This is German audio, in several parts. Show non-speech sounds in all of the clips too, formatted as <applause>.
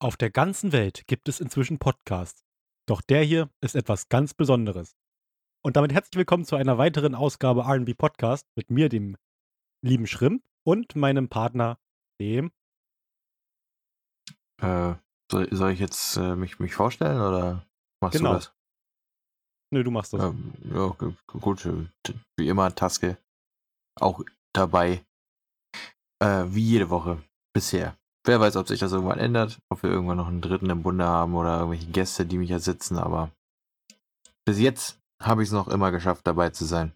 Auf der ganzen Welt gibt es inzwischen Podcasts. Doch der hier ist etwas ganz Besonderes. Und damit herzlich willkommen zu einer weiteren Ausgabe RB Podcast mit mir, dem lieben Schrimp, und meinem Partner, dem. Äh, soll, soll ich jetzt äh, mich, mich vorstellen oder machst Genau. du das? Nö, du machst das. Ähm, ja, gu- gut. äh, Wie immer, Taske auch dabei. Äh, wie jede Woche bisher. Wer weiß, ob sich das irgendwann ändert, ob wir irgendwann noch einen dritten im Bunde haben oder irgendwelche Gäste, die mich ersetzen, aber bis jetzt habe ich es noch immer geschafft, dabei zu sein.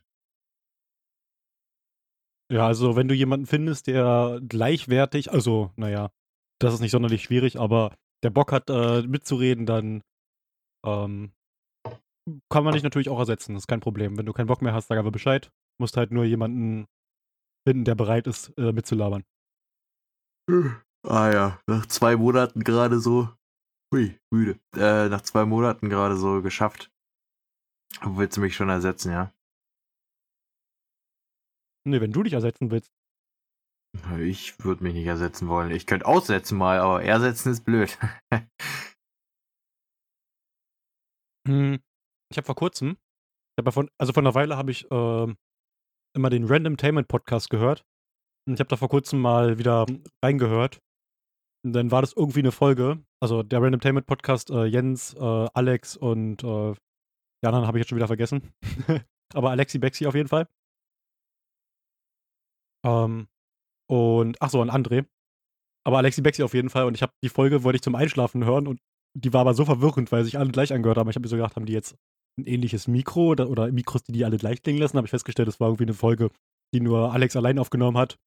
Ja, also wenn du jemanden findest, der gleichwertig, also naja, das ist nicht sonderlich schwierig, aber der Bock hat äh, mitzureden, dann ähm, kann man dich natürlich auch ersetzen, das ist kein Problem. Wenn du keinen Bock mehr hast, sag einfach Bescheid. Musst halt nur jemanden finden, der bereit ist, äh, mitzulabern. Ah ja, nach zwei Monaten gerade so. Hui, müde. Äh, nach zwei Monaten gerade so geschafft. Willst du mich schon ersetzen, ja? Nee, wenn du dich ersetzen willst. Ich würde mich nicht ersetzen wollen. Ich könnte aussetzen mal, aber ersetzen ist blöd. <laughs> Hm, ich habe vor kurzem, ich hab ja von, also von einer Weile habe ich ähm, immer den Random Tainment Podcast gehört. Und ich habe da vor kurzem mal wieder reingehört. Dann war das irgendwie eine Folge. Also der Random Tainment Podcast, äh, Jens, äh, Alex und äh, die anderen habe ich jetzt schon wieder vergessen. <laughs> Aber Alexi Bexi auf jeden Fall. Ähm, und, ach so, und André. Aber Alexi Bexi auf jeden Fall. Und ich habe die Folge, wollte ich zum Einschlafen hören und die war aber so verwirrend, weil sich alle gleich angehört haben. Ich habe mir so gedacht, haben die jetzt ein ähnliches Mikro oder, oder Mikros, die die alle gleich klingen lassen? Habe ich festgestellt, es war irgendwie eine Folge, die nur Alex allein aufgenommen hat.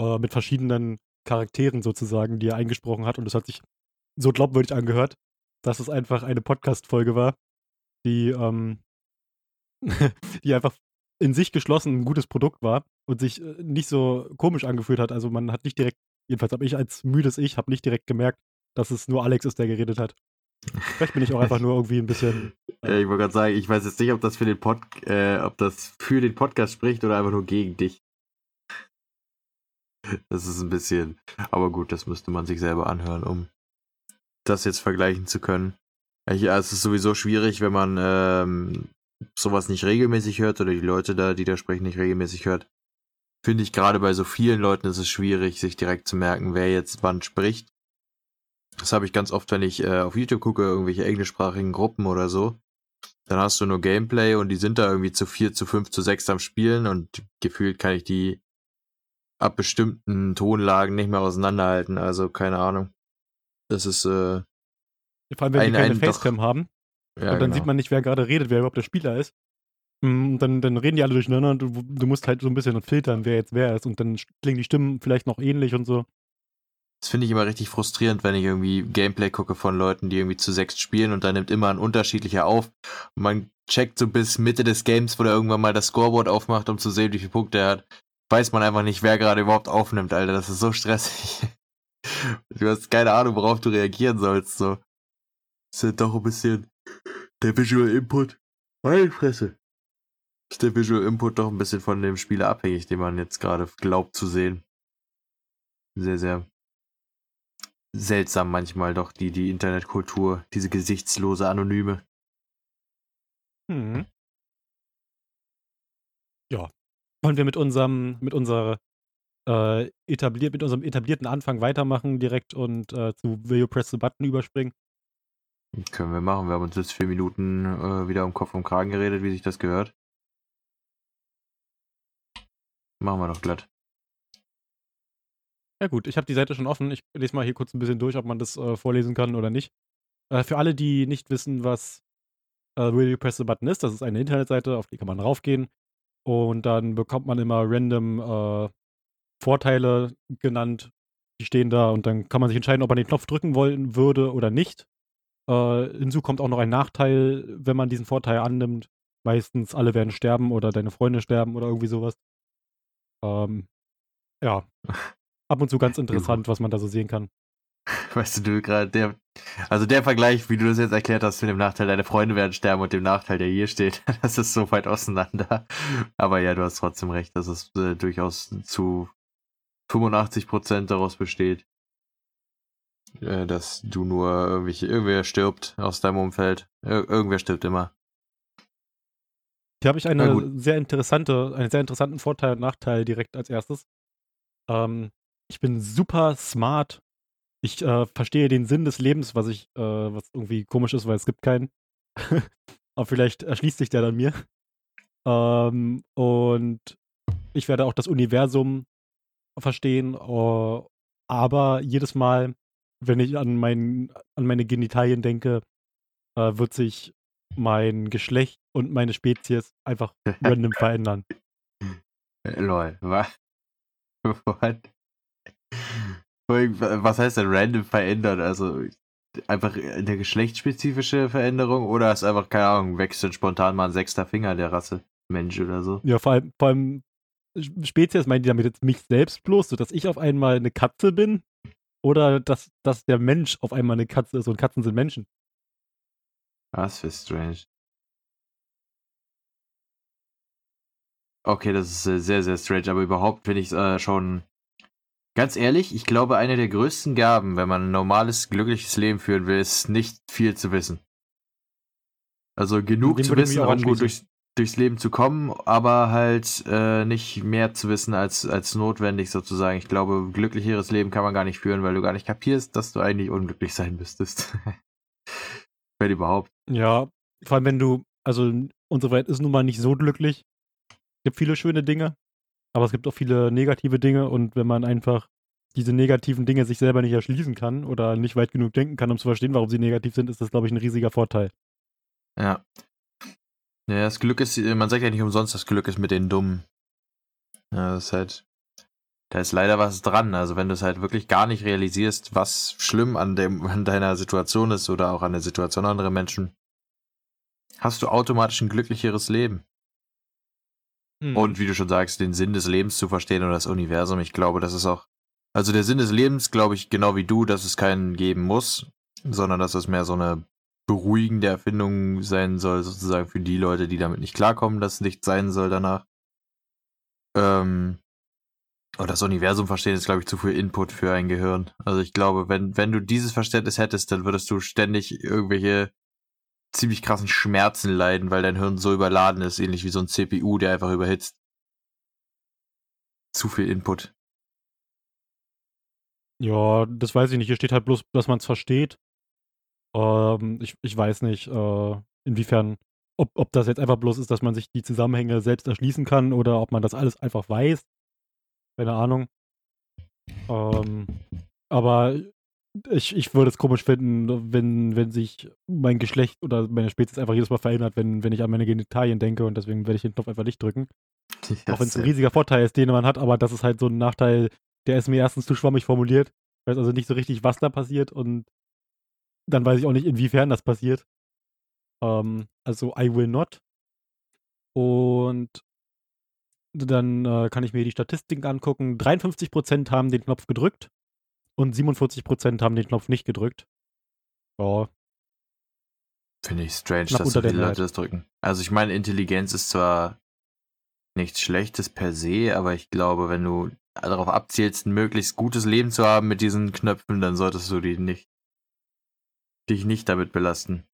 Äh, mit verschiedenen Charakteren sozusagen, die er eingesprochen hat. Und das hat sich so glaubwürdig angehört, dass es einfach eine Podcast-Folge war, die, ähm, <laughs> die einfach in sich geschlossen ein gutes Produkt war und sich äh, nicht so komisch angefühlt hat. Also man hat nicht direkt, jedenfalls habe ich als müdes Ich, habe nicht direkt gemerkt, dass es nur Alex ist, der geredet hat. Vielleicht bin ich auch einfach nur irgendwie ein bisschen. <laughs> Äh, ich wollte gerade sagen, ich weiß jetzt nicht, ob das für den Pod äh, ob das für den Podcast spricht oder einfach nur gegen dich. Das ist ein bisschen. Aber gut, das müsste man sich selber anhören, um das jetzt vergleichen zu können. Ja, es ist sowieso schwierig, wenn man ähm, sowas nicht regelmäßig hört oder die Leute da, die da sprechen, nicht regelmäßig hört. Finde ich gerade bei so vielen Leuten ist es schwierig, sich direkt zu merken, wer jetzt wann spricht. Das habe ich ganz oft, wenn ich äh, auf YouTube gucke, irgendwelche englischsprachigen Gruppen oder so. Dann hast du nur Gameplay und die sind da irgendwie zu vier, zu fünf, zu sechs am Spielen und gefühlt kann ich die ab bestimmten Tonlagen nicht mehr auseinanderhalten. Also keine Ahnung. Das ist, äh, Vor allem, wenn Ein- die keine ein doch- Facecam haben ja, und dann genau. sieht man nicht, wer gerade redet, wer überhaupt der Spieler ist. Mm, Und dann, dann reden die alle durcheinander und du, du musst halt so ein bisschen filtern, wer jetzt wer ist. Und dann klingen die Stimmen vielleicht noch ähnlich und so. Das finde ich immer richtig frustrierend, wenn ich irgendwie Gameplay gucke von Leuten, die irgendwie zu sechs spielen und dann nimmt immer ein unterschiedlicher auf. Und man checkt so bis Mitte des Games, wo der irgendwann mal das Scoreboard aufmacht, um zu sehen, wie viele Punkte er hat. Weiß man einfach nicht, wer gerade überhaupt aufnimmt, Alter. Das ist so stressig. <laughs> Du hast keine Ahnung, worauf du reagieren sollst. So. Ist ja doch ein bisschen der Visual Input. Meine Fresse. Ist der Visual Input doch ein bisschen von dem Spieler abhängig, den man jetzt gerade glaubt zu sehen. Sehr, sehr seltsam manchmal doch, die, die Internetkultur, diese gesichtslose Anonyme. Hm. Ja. Wollen wir mit unserem, mit unserer äh, etabliert, mit unserem etablierten Anfang weitermachen direkt und äh, zu Will You Press the Button überspringen? Können wir machen. Wir haben uns jetzt vier Minuten äh, wieder um Kopf und Kragen geredet, wie sich das gehört. Machen wir doch glatt. Ja gut, ich habe die Seite schon offen. Ich lese mal hier kurz ein bisschen durch, ob man das äh, vorlesen kann oder nicht. Äh, für alle, die nicht wissen, was äh, Will You Press the Button ist, das ist eine Internetseite, auf die kann man raufgehen. Und dann bekommt man immer random äh, Vorteile genannt. Die stehen da und dann kann man sich entscheiden, ob man den Knopf drücken wollen würde oder nicht. Äh, hinzu kommt auch noch ein Nachteil, wenn man diesen Vorteil annimmt. Meistens alle werden sterben oder deine Freunde sterben oder irgendwie sowas. Ähm, ja. <laughs> Ab und zu ganz interessant, was man da so sehen kann. Weißt du, du gerade der, also der Vergleich, wie du das jetzt erklärt hast, mit dem Nachteil, deine Freunde werden sterben und dem Nachteil, der hier steht, <laughs> das ist so weit auseinander. Aber ja, du hast trotzdem recht, dass es äh, durchaus zu 85% daraus besteht. äh, dass du nur irgendwelche, irgendwer stirbt aus deinem Umfeld. Ir irgendwer stirbt immer. Hier habe ich eine sehr interessante, einen sehr interessanten Vorteil und Nachteil direkt als erstes. Ähm, ich bin super smart. Ich äh, verstehe den Sinn des Lebens, was ich, äh, was irgendwie komisch ist, weil es gibt keinen. <laughs> Aber vielleicht erschließt sich der dann mir. Ähm, und ich werde auch das Universum verstehen. Uh, aber jedes Mal, wenn ich an, mein, an meine Genitalien denke, äh, wird sich mein Geschlecht und meine Spezies einfach <laughs> random verändern. Äh, lol, was? <laughs> What? Was heißt denn random verändern? Also einfach eine geschlechtsspezifische Veränderung oder ist einfach, keine Ahnung, wechselt spontan mal ein sechster Finger der Rasse Mensch oder so? Ja, vor allem, vor allem Spezies meinen die damit jetzt mich selbst bloß, sodass ich auf einmal eine Katze bin? Oder dass, dass der Mensch auf einmal eine Katze ist und Katzen sind Menschen? Was für strange. Okay, das ist äh, sehr, sehr strange, aber überhaupt finde ich es äh, schon. Ganz ehrlich, ich glaube, eine der größten Gaben, wenn man ein normales, glückliches Leben führen will, ist nicht viel zu wissen. Also genug zu wissen, um gut durchs, durchs Leben zu kommen, aber halt äh, nicht mehr zu wissen als, als notwendig sozusagen. Ich glaube, glücklicheres Leben kann man gar nicht führen, weil du gar nicht kapierst, dass du eigentlich unglücklich sein müsstest. <laughs> wenn überhaupt. Ja, vor allem wenn du, also unsere Welt ist nun mal nicht so glücklich gibt viele schöne Dinge, aber es gibt auch viele negative Dinge und wenn man einfach diese negativen Dinge sich selber nicht erschließen kann oder nicht weit genug denken kann, um zu verstehen, warum sie negativ sind, ist das, glaube ich, ein riesiger Vorteil. Ja. Ja, das Glück ist, man sagt ja nicht umsonst, das Glück ist mit den Dummen. Ja, das ist halt, da ist leider was dran. Also wenn du es halt wirklich gar nicht realisierst, was schlimm an dem, <laughs> an deiner Situation ist oder auch an der Situation anderer Menschen, hast du automatisch ein glücklicheres Leben. Mhm. Und wie du schon sagst, den Sinn des Lebens zu verstehen oder das Universum. Ich glaube, das ist auch. Also der Sinn des Lebens, glaube ich, genau wie du, dass es keinen geben muss, sondern dass es mehr so eine beruhigende Erfindung sein soll, sozusagen für die Leute, die damit nicht klarkommen, dass es nicht sein soll danach. Ähm, und das Universum verstehen ist, glaube ich, zu viel Input für ein Gehirn. Also ich glaube, wenn, wenn du dieses Verständnis hättest, dann würdest du ständig irgendwelche ziemlich krassen Schmerzen leiden, weil dein Hirn so überladen ist, ähnlich wie so ein CPU, der einfach überhitzt. Zu viel Input. Ja, das weiß ich nicht. Hier steht halt bloß, dass man es versteht. Ähm, ich, ich weiß nicht, äh, inwiefern, ob, ob das jetzt einfach bloß ist, dass man sich die Zusammenhänge selbst erschließen kann oder ob man das alles einfach weiß. Keine Ahnung. Ähm, aber ich, ich würde es komisch finden, wenn, wenn sich mein Geschlecht oder meine Spezies einfach jedes Mal verändert, wenn, wenn ich an meine Genitalien denke und deswegen werde ich den Knopf einfach nicht drücken. <laughs> Yes, Auch wenn es ein riesiger Vorteil ist, den man hat, aber das ist halt so ein Nachteil, der ist mir erstens zu schwammig formuliert. Ich weiß also nicht so richtig, was da passiert und dann weiß ich auch nicht, inwiefern das passiert. Ähm, also I will not. Und dann äh, kann ich mir die Statistiken angucken. 53% haben den Knopf gedrückt und 47% haben den Knopf nicht gedrückt. Ja. Finde ich strange, dass so viele Leute das drücken. Also ich meine, Intelligenz ist zwar nichts Schlechtes per se, aber ich glaube, wenn du darauf abzielst, ein möglichst gutes Leben zu haben mit diesen Knöpfen, dann solltest du die nicht, dich nicht damit belasten.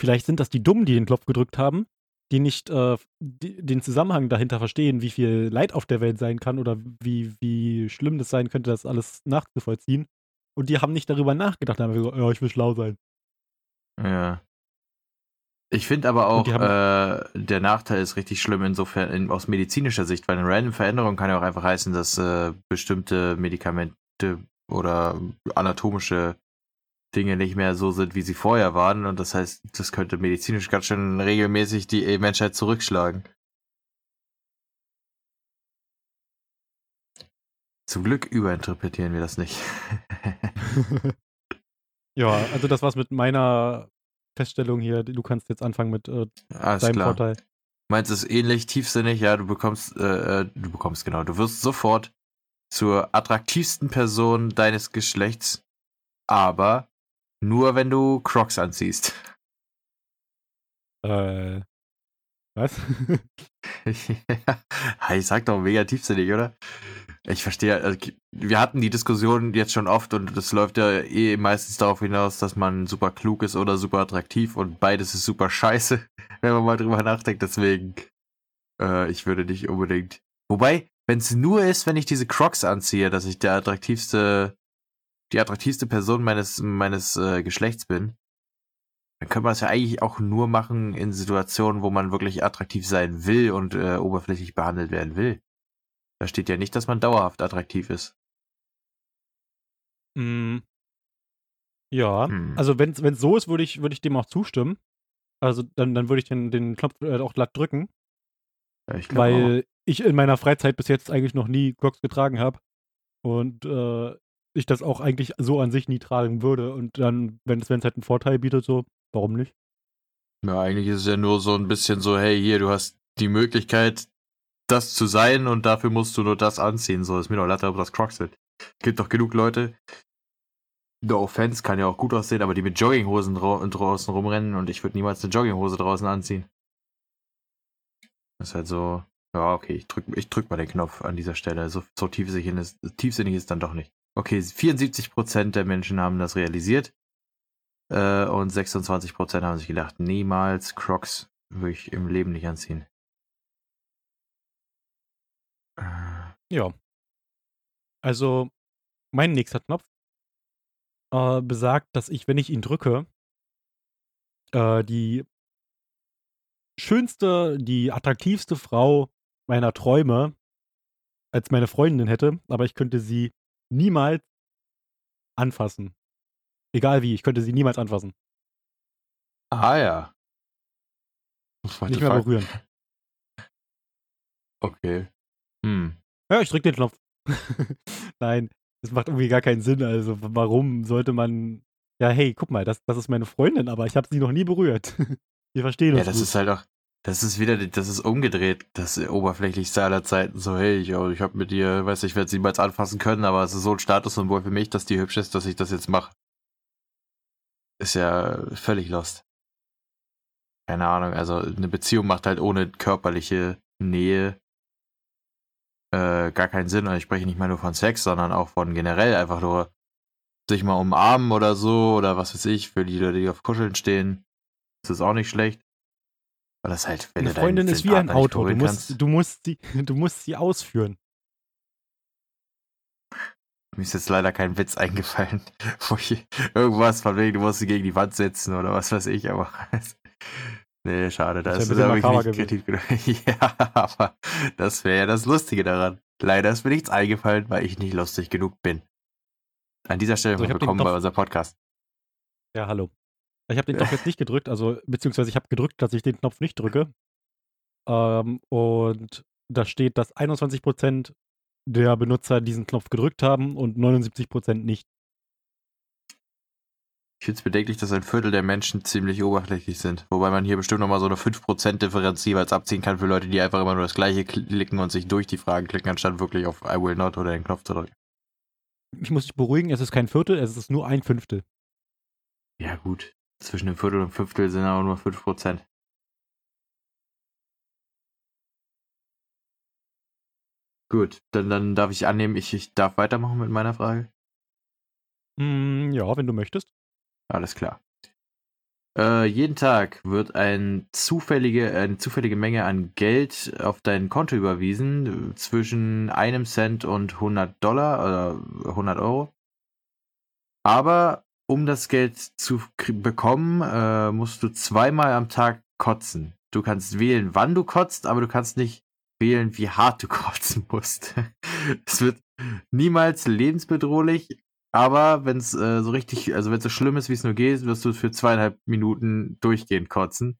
Vielleicht sind das die Dummen, die den Knopf gedrückt haben die nicht äh, die, den Zusammenhang dahinter verstehen, wie viel Leid auf der Welt sein kann oder wie, wie schlimm das sein könnte, das alles nachzuvollziehen. Und die haben nicht darüber nachgedacht, haben gesagt, ja, ich will schlau sein. Ja. Ich finde aber auch, äh, der Nachteil ist richtig schlimm insofern in, aus medizinischer Sicht, weil eine random Veränderung kann ja auch einfach heißen, dass äh, bestimmte Medikamente oder anatomische Dinge nicht mehr so sind, wie sie vorher waren. Und das heißt, das könnte medizinisch ganz schön regelmäßig die Menschheit zurückschlagen. Zum Glück überinterpretieren wir das nicht. <laughs> <laughs> ja, also das war's mit meiner Feststellung hier. Du kannst jetzt anfangen mit äh, deinem klar. Vorteil. Meinst du es ähnlich tiefsinnig? Ja, du bekommst, äh, äh, du bekommst genau, du wirst sofort zur attraktivsten Person deines Geschlechts, aber nur wenn du Crocs anziehst. Äh. Was? <laughs> ich sag doch mega tiefsinnig, oder? Ich verstehe, also, wir hatten die Diskussion jetzt schon oft und es läuft ja eh meistens darauf hinaus, dass man super klug ist oder super attraktiv und beides ist super scheiße, <laughs> wenn man mal drüber nachdenkt. Deswegen, äh, ich würde nicht unbedingt. Wobei, wenn es nur ist, wenn ich diese Crocs anziehe, dass ich der attraktivste, die attraktivste Person meines, meines äh, Geschlechts bin, dann könnte man es ja eigentlich auch nur machen in Situationen, wo man wirklich attraktiv sein will und äh, oberflächlich behandelt werden will. Da steht ja nicht, dass man dauerhaft attraktiv ist. Mm. Ja, hm. also wenn es so ist, würde ich, würd ich dem auch zustimmen. Also dann, dann würde ich den, den Knopf äh, auch glatt drücken. Ja, ich weil auch. ich in meiner Freizeit bis jetzt eigentlich noch nie Crocs getragen habe. Und äh, ich das auch eigentlich so an sich nie tragen würde. Und dann, wenn es halt einen Vorteil bietet, so, warum nicht? Ja, eigentlich ist es ja nur so ein bisschen so, hey, hier, du hast die Möglichkeit, das zu sein und dafür musst du nur das anziehen. So ist mir doch latte, ob das Crocs sind. Gibt doch genug Leute. No offense kann ja auch gut aussehen, aber die mit Jogginghosen draußen rumrennen und ich würde niemals eine Jogginghose draußen anziehen. Das ist halt so, ja, okay, ich drück, ich drück mal den Knopf an dieser Stelle. So, so tiefsinnig, ist, tiefsinnig ist dann doch nicht. Okay, 74% der Menschen haben das realisiert. Äh, und 26% haben sich gedacht, niemals Crocs würde ich im Leben nicht anziehen. Ja. Also, mein nächster Knopf äh, besagt, dass ich, wenn ich ihn drücke, äh, die schönste, die attraktivste Frau meiner Träume als meine Freundin hätte, aber ich könnte sie niemals anfassen. Egal wie, ich könnte sie niemals anfassen. Ah ja. Nicht mehr berühren. Okay. Hm. Ja, ich drück den Knopf. <laughs> Nein, das macht irgendwie gar keinen Sinn. Also, warum sollte man. Ja, hey, guck mal, das, das ist meine Freundin, aber ich habe sie noch nie berührt. <laughs> Wir verstehen uns. Ja, das gut. ist halt auch. Das ist wieder, das ist umgedreht, das oberflächlichste aller Zeiten. So, hey, ich, ich habe mit dir, weiß ich, werde sie niemals anfassen können, aber es ist so ein Statussymbol für mich, dass die hübsch ist, dass ich das jetzt mache. Ist ja völlig lost. Keine Ahnung, also eine Beziehung macht halt ohne körperliche Nähe äh, gar keinen Sinn. Und ich spreche nicht mal nur von Sex, sondern auch von generell einfach nur sich mal umarmen oder so oder was weiß ich, für die Leute, die auf Kuscheln stehen. Das ist auch nicht schlecht. Aber das halt, wenn Eine Freundin ist wie ein Auto. Du musst, du, musst sie, <laughs> du musst sie ausführen. Mir ist jetzt leider kein Witz eingefallen, <laughs> wo ich irgendwas von wegen, du musst sie gegen die Wand setzen oder was weiß ich, aber <laughs> Nee, schade, da ist es wirklich nicht kreativ genug. ja, aber das wäre ja das Lustige daran. Leider ist mir nichts eingefallen, weil ich nicht lustig genug bin. An dieser Stelle also, willkommen bei unserem Podcast. Ja, hallo. Ich habe den Knopf jetzt nicht gedrückt, also beziehungsweise ich habe gedrückt, dass ich den Knopf nicht drücke. Ähm, und da steht, dass 21% der Benutzer diesen Knopf gedrückt haben und 79% nicht. Ich finde es bedenklich, dass ein Viertel der Menschen ziemlich oberflächlich sind. Wobei man hier bestimmt nochmal so eine 5% Differenz jeweils abziehen kann für Leute, die einfach immer nur das gleiche klicken und sich durch die Fragen klicken, anstatt wirklich auf I will not oder den Knopf zu drücken. Ich muss dich beruhigen, es ist kein Viertel, es ist nur ein Fünftel. Ja, gut. Zwischen dem Viertel und Fünftel sind aber nur 5%. Gut, dann, dann darf ich annehmen, ich, ich darf weitermachen mit meiner Frage. Mm, ja, wenn du möchtest. Alles klar. Äh, jeden Tag wird ein zufällige, eine zufällige Menge an Geld auf dein Konto überwiesen, zwischen einem Cent und 100 Dollar oder 100 Euro. Aber um das Geld zu bekommen, äh, musst du zweimal am Tag kotzen. Du kannst wählen, wann du kotzt, aber du kannst nicht wählen, wie hart du <laughs> kotzen musst. Es wird niemals lebensbedrohlich, aber wenn es äh, so richtig, also wenn es so schlimm ist, wie es nur geht, wirst du für zweieinhalb Minuten durchgehend kotzen.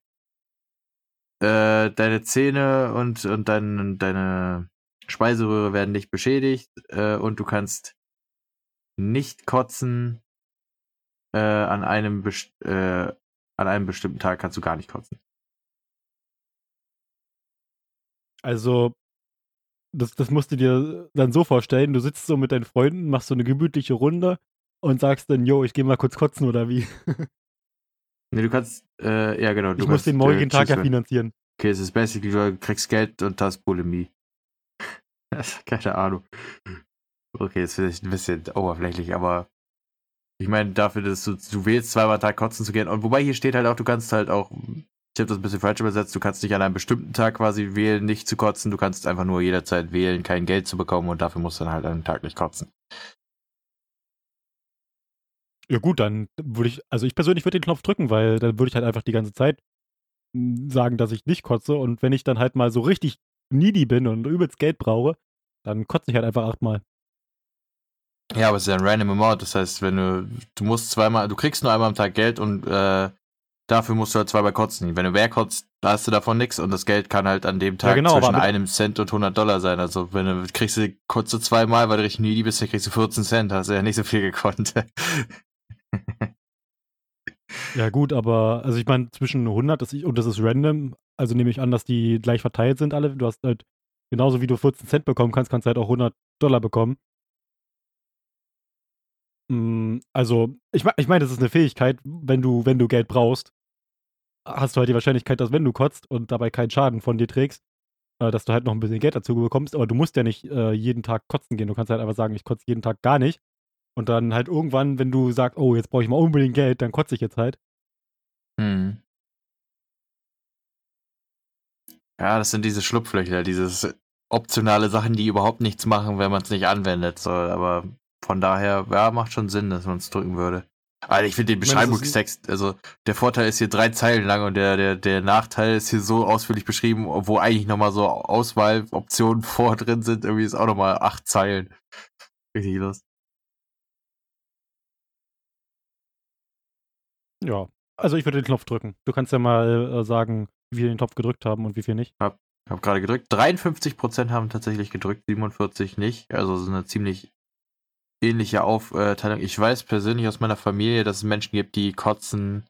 Äh, deine Zähne und, und dein, deine Speiseröhre werden nicht beschädigt äh, und du kannst nicht kotzen. Äh, an, einem äh, an einem bestimmten Tag kannst du gar nicht kotzen. Also das, das musst du dir dann so vorstellen, du sitzt so mit deinen Freunden, machst so eine gemütliche Runde und sagst dann, yo, ich gehe mal kurz kotzen oder wie? <laughs> Nee, du kannst, äh, ja genau. Du ich muss den morgigen äh, Tag ja finanzieren. Okay, es ist basically, du kriegst Geld und hast Bulimie. <laughs> Keine Ahnung. Okay, jetzt vielleicht ein bisschen oberflächlich, aber ich meine, dafür, dass du, du wählst, zweimal Tag kotzen zu gehen. Und wobei hier steht halt auch, du kannst halt auch, ich habe das ein bisschen falsch übersetzt, du kannst nicht an einem bestimmten Tag quasi wählen, nicht zu kotzen. Du kannst einfach nur jederzeit wählen, kein Geld zu bekommen und dafür musst du dann halt an einem Tag nicht kotzen. Ja gut, dann würde ich, also ich persönlich würde den Knopf drücken, weil dann würde ich halt einfach die ganze Zeit sagen, dass ich nicht kotze. Und wenn ich dann halt mal so richtig needy bin und übelst Geld brauche, dann kotze ich halt einfach achtmal. Ja, aber es ist ja ein random amount. Das heißt, wenn du, du musst zweimal, du kriegst nur einmal am Tag Geld und äh, dafür musst du halt zweimal kotzen. Wenn du mehr kotzt, da hast du davon nichts und das Geld kann halt an dem Tag Ja, genau, zwischen einem Cent und 100 Dollar sein. Also wenn du kriegst du kurz so zweimal, weil du richtig needy bist, dann kriegst du 14 Cent. Hast du ja nicht so viel gekonnt. <laughs> Ja gut, aber also ich meine zwischen 100 das ich, und das ist random, also nehme ich an, dass die gleich verteilt sind alle. Du hast halt genauso wie du 14 Cent bekommen kannst, kannst du halt auch 100 Dollar bekommen. Mm, Also ich meine, ich meine, das ist eine Fähigkeit, wenn du wenn du Geld brauchst, hast du halt die Wahrscheinlichkeit, dass wenn du kotzt und dabei keinen Schaden von dir trägst, äh, dass du halt noch ein bisschen Geld dazu bekommst. Aber du musst ja nicht äh, jeden Tag kotzen gehen. Du kannst halt einfach sagen, ich kotze jeden Tag gar nicht. Und dann halt irgendwann, wenn du sagst, oh, jetzt brauche ich mal unbedingt Geld, dann kotze ich jetzt halt. Hm. Ja, das sind diese Schlupflöcher, dieses optionale Sachen, die überhaupt nichts machen, wenn man es nicht anwendet. So, aber von daher, ja, macht schon Sinn, dass man es drücken würde. Also ich finde den Beschreibungstext, also der Vorteil ist hier drei Zeilen lang und der, der, der Nachteil ist hier so ausführlich beschrieben, wo eigentlich nochmal so Auswahloptionen <laughs> vor drin sind. Irgendwie ist auch nochmal acht Zeilen. Richtig los. Ja, also ich würde den Knopf drücken. Du kannst ja mal äh, sagen, wie wir den Knopf gedrückt haben und wie viel nicht. Ich habe gerade gedrückt. 53% haben tatsächlich gedrückt, 47 nicht. Also so eine ziemlich ähnliche Aufteilung. Ich weiß persönlich aus meiner Familie, dass es Menschen gibt, die Kotzen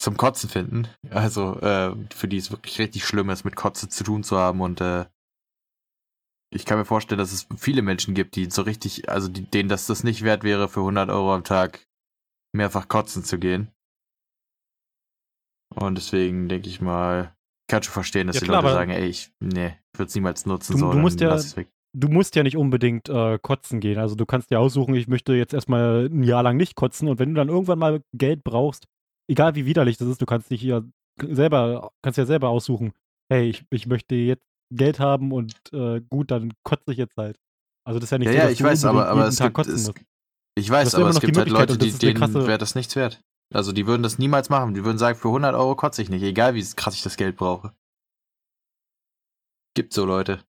zum Kotzen finden. Also äh, für die es wirklich richtig schlimm ist, mit Kotze zu tun zu haben. Und äh, ich kann mir vorstellen, dass es viele Menschen gibt, die so richtig, also die, denen das das nicht wert wäre, für 100 Euro am Tag mehrfach kotzen zu gehen. Und deswegen denke ich mal, ich kann schon verstehen, dass Ja, die klar, Leute sagen, ey, ich, nee, ich würde es niemals nutzen. Du- so, du musst ja-. Du musst ja nicht unbedingt äh, kotzen gehen. Also du kannst dir aussuchen, ich möchte jetzt erstmal ein Jahr lang nicht kotzen und wenn du dann irgendwann mal Geld brauchst, egal wie widerlich das ist, du kannst dich ja selber, kannst ja selber aussuchen, hey, ich, ich möchte jetzt Geld haben und äh, gut, dann kotze ich jetzt halt. Also das ist ja nicht Ja, so, ja, dass ich du weiß, aber, aber jeden es Tag gibt, kotzen es, musst. ich weiß, aber es gibt halt Leute, die, denen wäre das nichts wert. Also die würden das niemals machen. Die würden sagen, für 100 Euro kotze ich nicht, egal wie krass ich das Geld brauche. Gibt so Leute.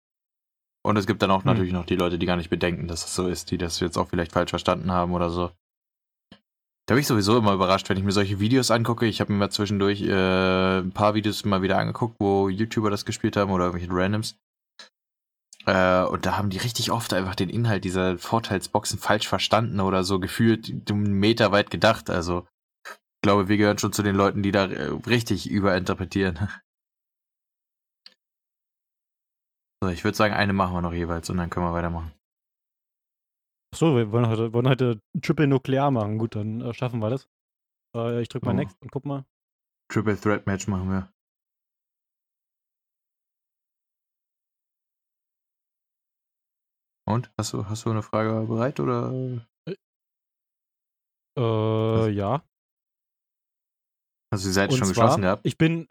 Und es gibt dann auch Hm. natürlich noch die Leute, die gar nicht bedenken, dass es so ist, die das jetzt auch vielleicht falsch verstanden haben oder so. Da bin ich sowieso immer überrascht, wenn ich mir solche Videos angucke. Ich habe mir mal zwischendurch äh, ein paar Videos mal wieder angeguckt, wo YouTuber das gespielt haben oder irgendwelche Randoms. Äh, und da haben die richtig oft einfach den Inhalt dieser Vorteilsboxen falsch verstanden oder so gefühlt einen Meter weit gedacht. Also ich glaube, wir gehören schon zu den Leuten, die da äh, richtig überinterpretieren. <laughs> So, ich würde sagen, eine machen wir noch jeweils und dann können wir weitermachen. Achso, wir wollen heute, wollen heute Triple Nuklear machen. Gut, dann äh, schaffen wir das. Äh, ich drück mal Oh. Next und guck mal. Triple Threat Match machen wir. Und? Hast du, hast du eine Frage bereit oder? Äh, ja. Hast du die Seite schon zwar, geschlossen gehabt? Ich bin,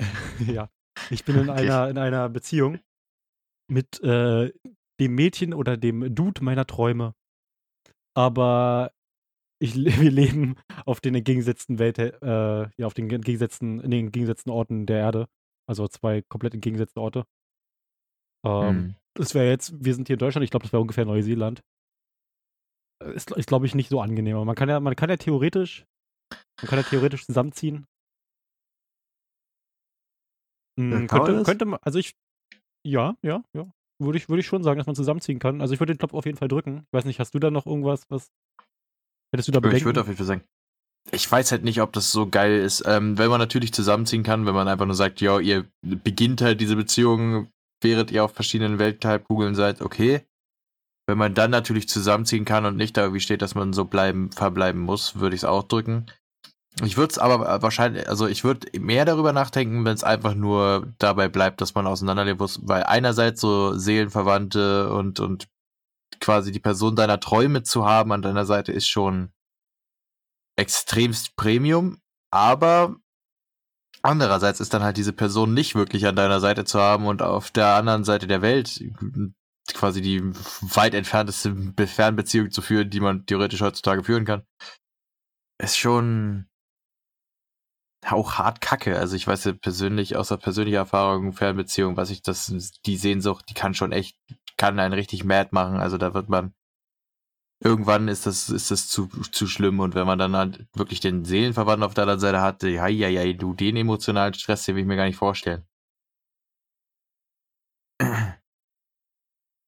<laughs> ja, ich bin in Okay. einer, in einer Beziehung mit äh, dem Mädchen oder dem Dude meiner Träume. Aber ich, <laughs> wir leben auf den entgegengesetzten Welt, äh, ja, auf den entgegengesetzten, in den entgegengesetzten Orten der Erde. Also zwei komplett entgegengesetzte Orte. Ähm, Hm. Das wäre jetzt, wir sind hier in Deutschland, ich glaube, das wäre ungefähr Neuseeland. Äh, Ist, ist glaube ich, nicht so angenehm. Aber man kann ja, man kann ja theoretisch, man kann ja theoretisch zusammenziehen. Hm, man könnte, könnte man, also ich, ja, ja, ja. Würde ich, würde ich schon sagen, dass man zusammenziehen kann. Also ich würde den Knopf auf jeden Fall drücken. Ich weiß nicht, hast du da noch irgendwas, was, hättest du da Ich würde Bedenken? auf jeden Fall sagen. Ich weiß halt nicht, ob das so geil ist. Ähm, wenn man natürlich zusammenziehen kann, wenn man einfach nur sagt, ja, ihr beginnt halt diese Beziehung, während ihr auf verschiedenen Welthalbkugeln seid, okay. Wenn man dann natürlich zusammenziehen kann und nicht da irgendwie steht, dass man so bleiben, verbleiben muss, würde ich es auch drücken. Ich würde es aber wahrscheinlich, also ich würde mehr darüber nachdenken, wenn es einfach nur dabei bleibt, dass man auseinanderleben muss, weil einerseits so Seelenverwandte und, und quasi die Person deiner Träume zu haben an deiner Seite ist schon extremst Premium, aber andererseits ist dann halt diese Person nicht wirklich an deiner Seite zu haben und auf der anderen Seite der Welt quasi die weit entfernteste Fernbeziehung zu führen, die man theoretisch heutzutage führen kann. Ist schon auch hart kacke. Also ich weiß ja persönlich, außer persönlicher Erfahrung, Fernbeziehung, was ich das, die Sehnsucht, die kann schon echt, kann einen richtig mad machen. Also da wird man, irgendwann ist das, ist das zu, zu schlimm. Und wenn man dann halt wirklich den Seelenverwandten auf der anderen Seite hat, ja, ja, ja, du, den emotionalen Stress, den will ich mir gar nicht vorstellen.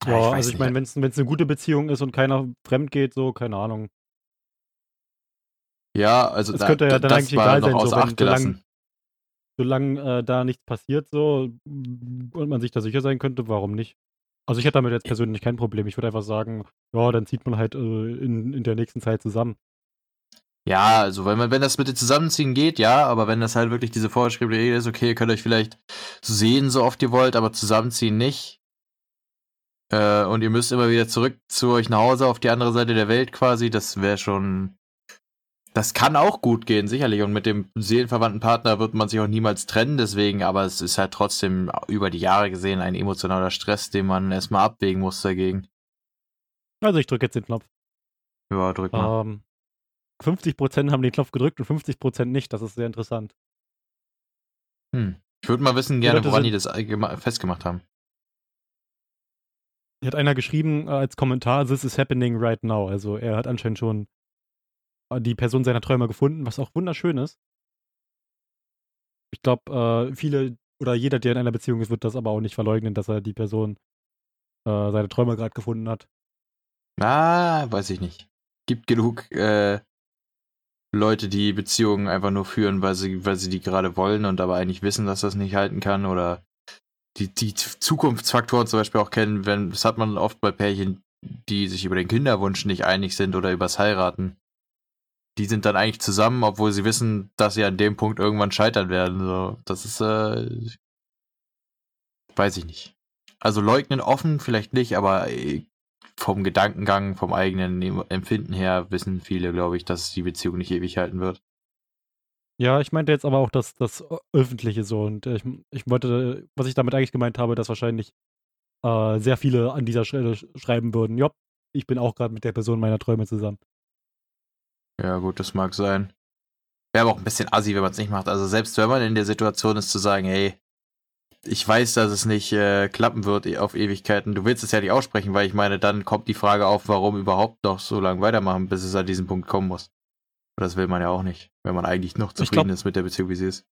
Ja, ich also ich meine, wenn es eine gute Beziehung ist und keiner fremd geht, so, keine Ahnung. Ja, also es da, könnte ja dann eigentlich egal sein, so, wenn, solange, solange äh, da nichts passiert so und man sich da sicher sein könnte, warum nicht? Also ich hätte damit jetzt persönlich kein Problem. Ich würde einfach sagen, ja, dann zieht man halt äh, in, in der nächsten Zeit zusammen. Ja, also wenn man, wenn das mit dem Zusammenziehen geht, ja, aber wenn das halt wirklich diese vorgeschriebene Regel ist, okay, ihr könnt euch vielleicht sehen, so oft ihr wollt, aber zusammenziehen nicht. Äh, und ihr müsst immer wieder zurück zu euch nach Hause auf die andere Seite der Welt quasi, das wäre schon das kann auch gut gehen, sicherlich. Und mit dem seelenverwandten Partner wird man sich auch niemals trennen, deswegen, aber es ist halt trotzdem über die Jahre gesehen ein emotionaler Stress, den man erstmal abwägen muss dagegen. Also ich drücke jetzt den Knopf. Ja, drück mal. Ähm, 50% haben den Knopf gedrückt und 50% nicht, das ist sehr interessant. Hm. Ich würde mal wissen gerne, woran die das festgemacht haben. Hier hat einer geschrieben äh, als Kommentar, this is happening right now. Also er hat anscheinend schon die Person seiner Träume gefunden, was auch wunderschön ist. Ich glaube, äh, viele oder jeder, der in einer Beziehung ist, wird das aber auch nicht verleugnen, dass er die Person äh, seine Träume gerade gefunden hat. Ah, weiß ich nicht. Gibt genug äh, Leute, die Beziehungen einfach nur führen, weil sie, weil sie die gerade wollen und aber eigentlich wissen, dass das nicht halten kann oder die, die Zukunftsfaktoren zum Beispiel auch kennen, wenn, das hat man oft bei Pärchen, die sich über den Kinderwunsch nicht einig sind oder übers Heiraten die sind dann eigentlich zusammen, obwohl sie wissen, dass sie an dem Punkt irgendwann scheitern werden. So, das ist, äh, weiß ich nicht. Also leugnen offen vielleicht nicht, aber äh, vom Gedankengang, vom eigenen Empfinden her wissen viele, glaube ich, dass die Beziehung nicht ewig halten wird. Ja, ich meinte jetzt aber auch das, das Öffentliche so. Und ich, ich wollte, was ich damit eigentlich gemeint habe, dass wahrscheinlich äh, sehr viele an dieser Stelle schreiben würden, ja, ich bin auch gerade mit der Person meiner Träume zusammen. Ja, gut, das mag sein. Wäre aber auch ein bisschen assi, wenn man es nicht macht. Also selbst wenn man in der Situation ist zu sagen, hey, ich weiß, dass es nicht äh, klappen wird auf Ewigkeiten. Du willst es ja nicht aussprechen, weil ich meine, dann kommt die Frage auf, warum überhaupt noch so lange weitermachen, bis es an diesen Punkt kommen muss. Und das will man ja auch nicht, wenn man eigentlich noch zufrieden glaub, ist mit der Beziehung, wie sie ist.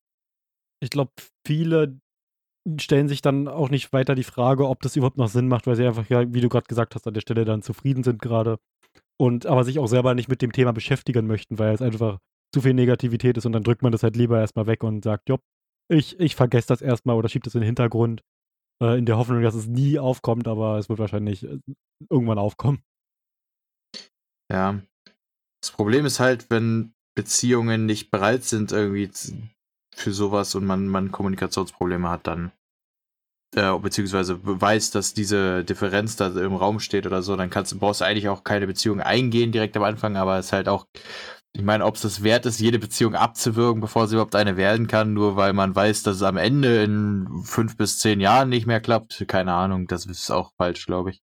Ich glaube, viele stellen sich dann auch nicht weiter die Frage, ob das überhaupt noch Sinn macht, weil sie einfach, ja, wie du gerade gesagt hast, an der Stelle dann zufrieden sind gerade und aber sich auch selber nicht mit dem Thema beschäftigen möchten, weil es einfach zu viel Negativität ist und dann drückt man das halt lieber erstmal weg und sagt, jopp, ich, ich vergesse das erstmal oder schiebt das in den Hintergrund, äh, in der Hoffnung, dass es nie aufkommt, aber es wird wahrscheinlich äh, irgendwann aufkommen. Ja. Das Problem ist halt, wenn Beziehungen nicht bereit sind irgendwie für sowas und man, man Kommunikationsprobleme hat, dann äh, beziehungsweise beweist, dass diese Differenz da im Raum steht oder so, dann kannst, brauchst du eigentlich auch keine Beziehung eingehen direkt am Anfang, aber es ist halt auch, ich meine, ob es das wert ist, jede Beziehung abzuwürgen, bevor sie überhaupt eine werden kann, nur weil man weiß, dass es am Ende in fünf bis zehn Jahren nicht mehr klappt, keine Ahnung, das ist auch falsch, glaube ich.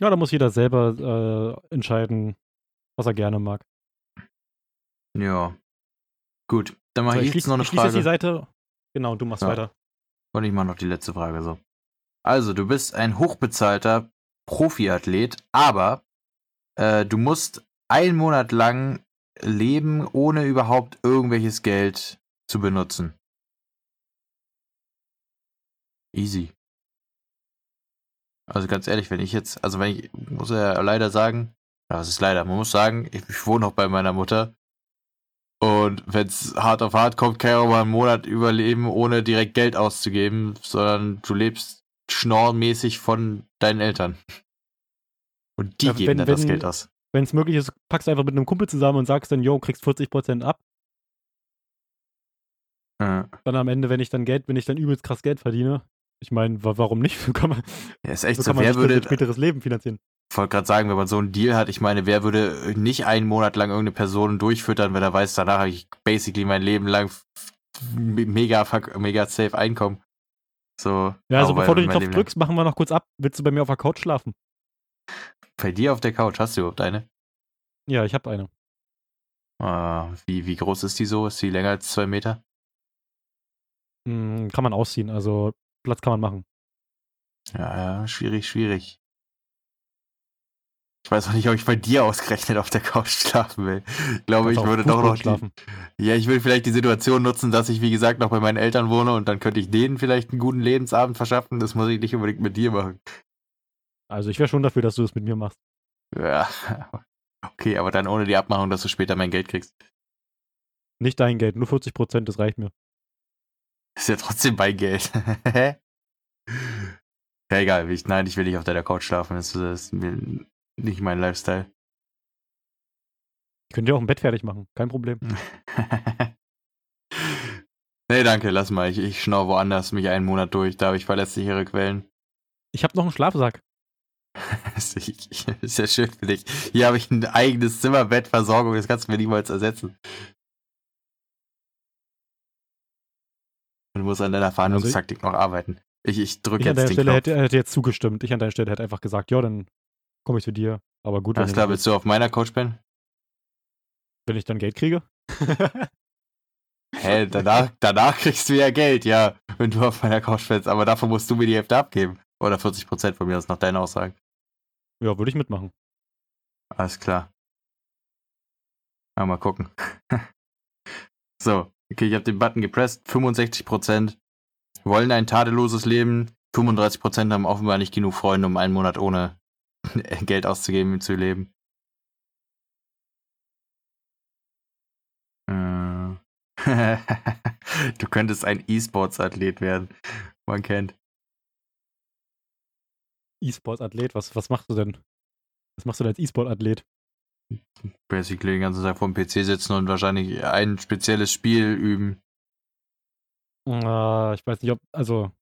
Ja, da muss jeder selber äh, entscheiden, was er gerne mag. Ja. Gut, dann mache so, ich, ich jetzt noch eine ich Frage. Ich die Seite Genau, du machst ja. weiter. Und ich mache noch die letzte Frage so. Also, du bist ein hochbezahlter Profiathlet, aber äh, du musst einen Monat lang leben, ohne überhaupt irgendwelches Geld zu benutzen. Easy. Also ganz ehrlich, wenn ich jetzt, also wenn ich, muss ja leider sagen, was ist leider, man muss sagen, ich, ich wohne noch bei meiner Mutter und wenn es hart auf hart kommt, kann ich auch mal einen Monat überleben, ohne direkt Geld auszugeben, sondern du lebst schnorrmäßig von deinen Eltern. Und die ja, geben wenn, dann das Geld aus. wenn es möglich ist, packst du einfach mit einem Kumpel zusammen und sagst dann, yo, kriegst 40% ab. Ja. Dann am Ende, wenn ich dann Geld, wenn ich dann übelst krass Geld verdiene, ich meine, wa warum nicht? So kann man, Ja, ist echt so so, wer würde, späteres Leben finanzieren. Ich wollte gerade sagen, wenn man so einen Deal hat, ich meine, wer würde nicht einen Monat lang irgendeine Person durchfüttern, wenn er weiß, danach habe ich basically mein Leben lang mega, mega safe Einkommen. So. Ja, also bevor du den Knopf lang. drückst, machen wir noch kurz ab. Willst du bei mir auf der Couch schlafen? Bei dir auf der Couch, hast du überhaupt eine? Ja, ich habe eine. Ah, wie, wie groß ist die so? Ist die länger als zwei Meter? Hm, kann man ausziehen, also Platz kann man machen. Ja, ja, schwierig, schwierig. Ich weiß auch nicht, ob ich bei dir ausgerechnet auf der Couch schlafen will. Ich glaube, ich würde doch noch die, schlafen. Ja, ich will vielleicht die Situation nutzen, dass ich, wie gesagt, noch bei meinen Eltern wohne und dann könnte ich denen vielleicht einen guten Lebensabend verschaffen. Das muss ich nicht unbedingt mit dir machen. Also ich wäre schon dafür, dass du das mit mir machst. Ja. <laughs> Okay, aber dann ohne die Abmachung, dass du später mein Geld kriegst. Nicht dein Geld, nur 40 Prozent, das reicht mir. Ist ja trotzdem mein Geld. <laughs> ja, egal. Ich, nein, ich will nicht auf deiner Couch schlafen. Das ist mir nicht mein Lifestyle. Ich könnte dir auch ein Bett fertig machen, kein Problem. <laughs> nee, danke, lass mal. Ich, ich schnau woanders mich einen Monat durch. Da habe ich verlässlichere Quellen. Ich habe noch einen Schlafsack. <laughs> ist ist ja schön für dich. Hier habe ich ein eigenes Zimmerbett, Versorgung, das kannst du mir niemals ersetzen. Du musst an deiner Verhandlungstaktik noch arbeiten. Ich, ich drücke Ich an jetzt deiner den Stelle hätte, hätte jetzt zugestimmt. Ich an deiner Stelle hätte einfach gesagt, ja, dann komme ich zu dir. Aber gut, Alles klar, willst du auf meiner Couch pennen? wenn ich dann Geld kriege. Hä, <laughs> danach, danach kriegst du ja Geld, ja, wenn du auf meiner Couch pennst. Aber davon musst du mir die Hälfte abgeben. Oder 40% von mir aus, nach deinen Aussagen. ja, würde ich mitmachen. Alles klar. Mal gucken. <laughs> so, okay, ich habe den Button gepresst. 65% wollen ein tadelloses Leben. 35% haben offenbar nicht genug Freunde, um einen Monat ohne <laughs> Geld auszugeben zu leben. Äh. <laughs> du könntest ein E-Sports-Athlet werden. Man kennt. E-Sport-Athlet, was, was machst du denn? Was machst du denn als E-Sport-Athlet? Basically den ganzen Tag vor dem PC sitzen und wahrscheinlich ein spezielles Spiel üben. Äh, ich weiß nicht, ob, also,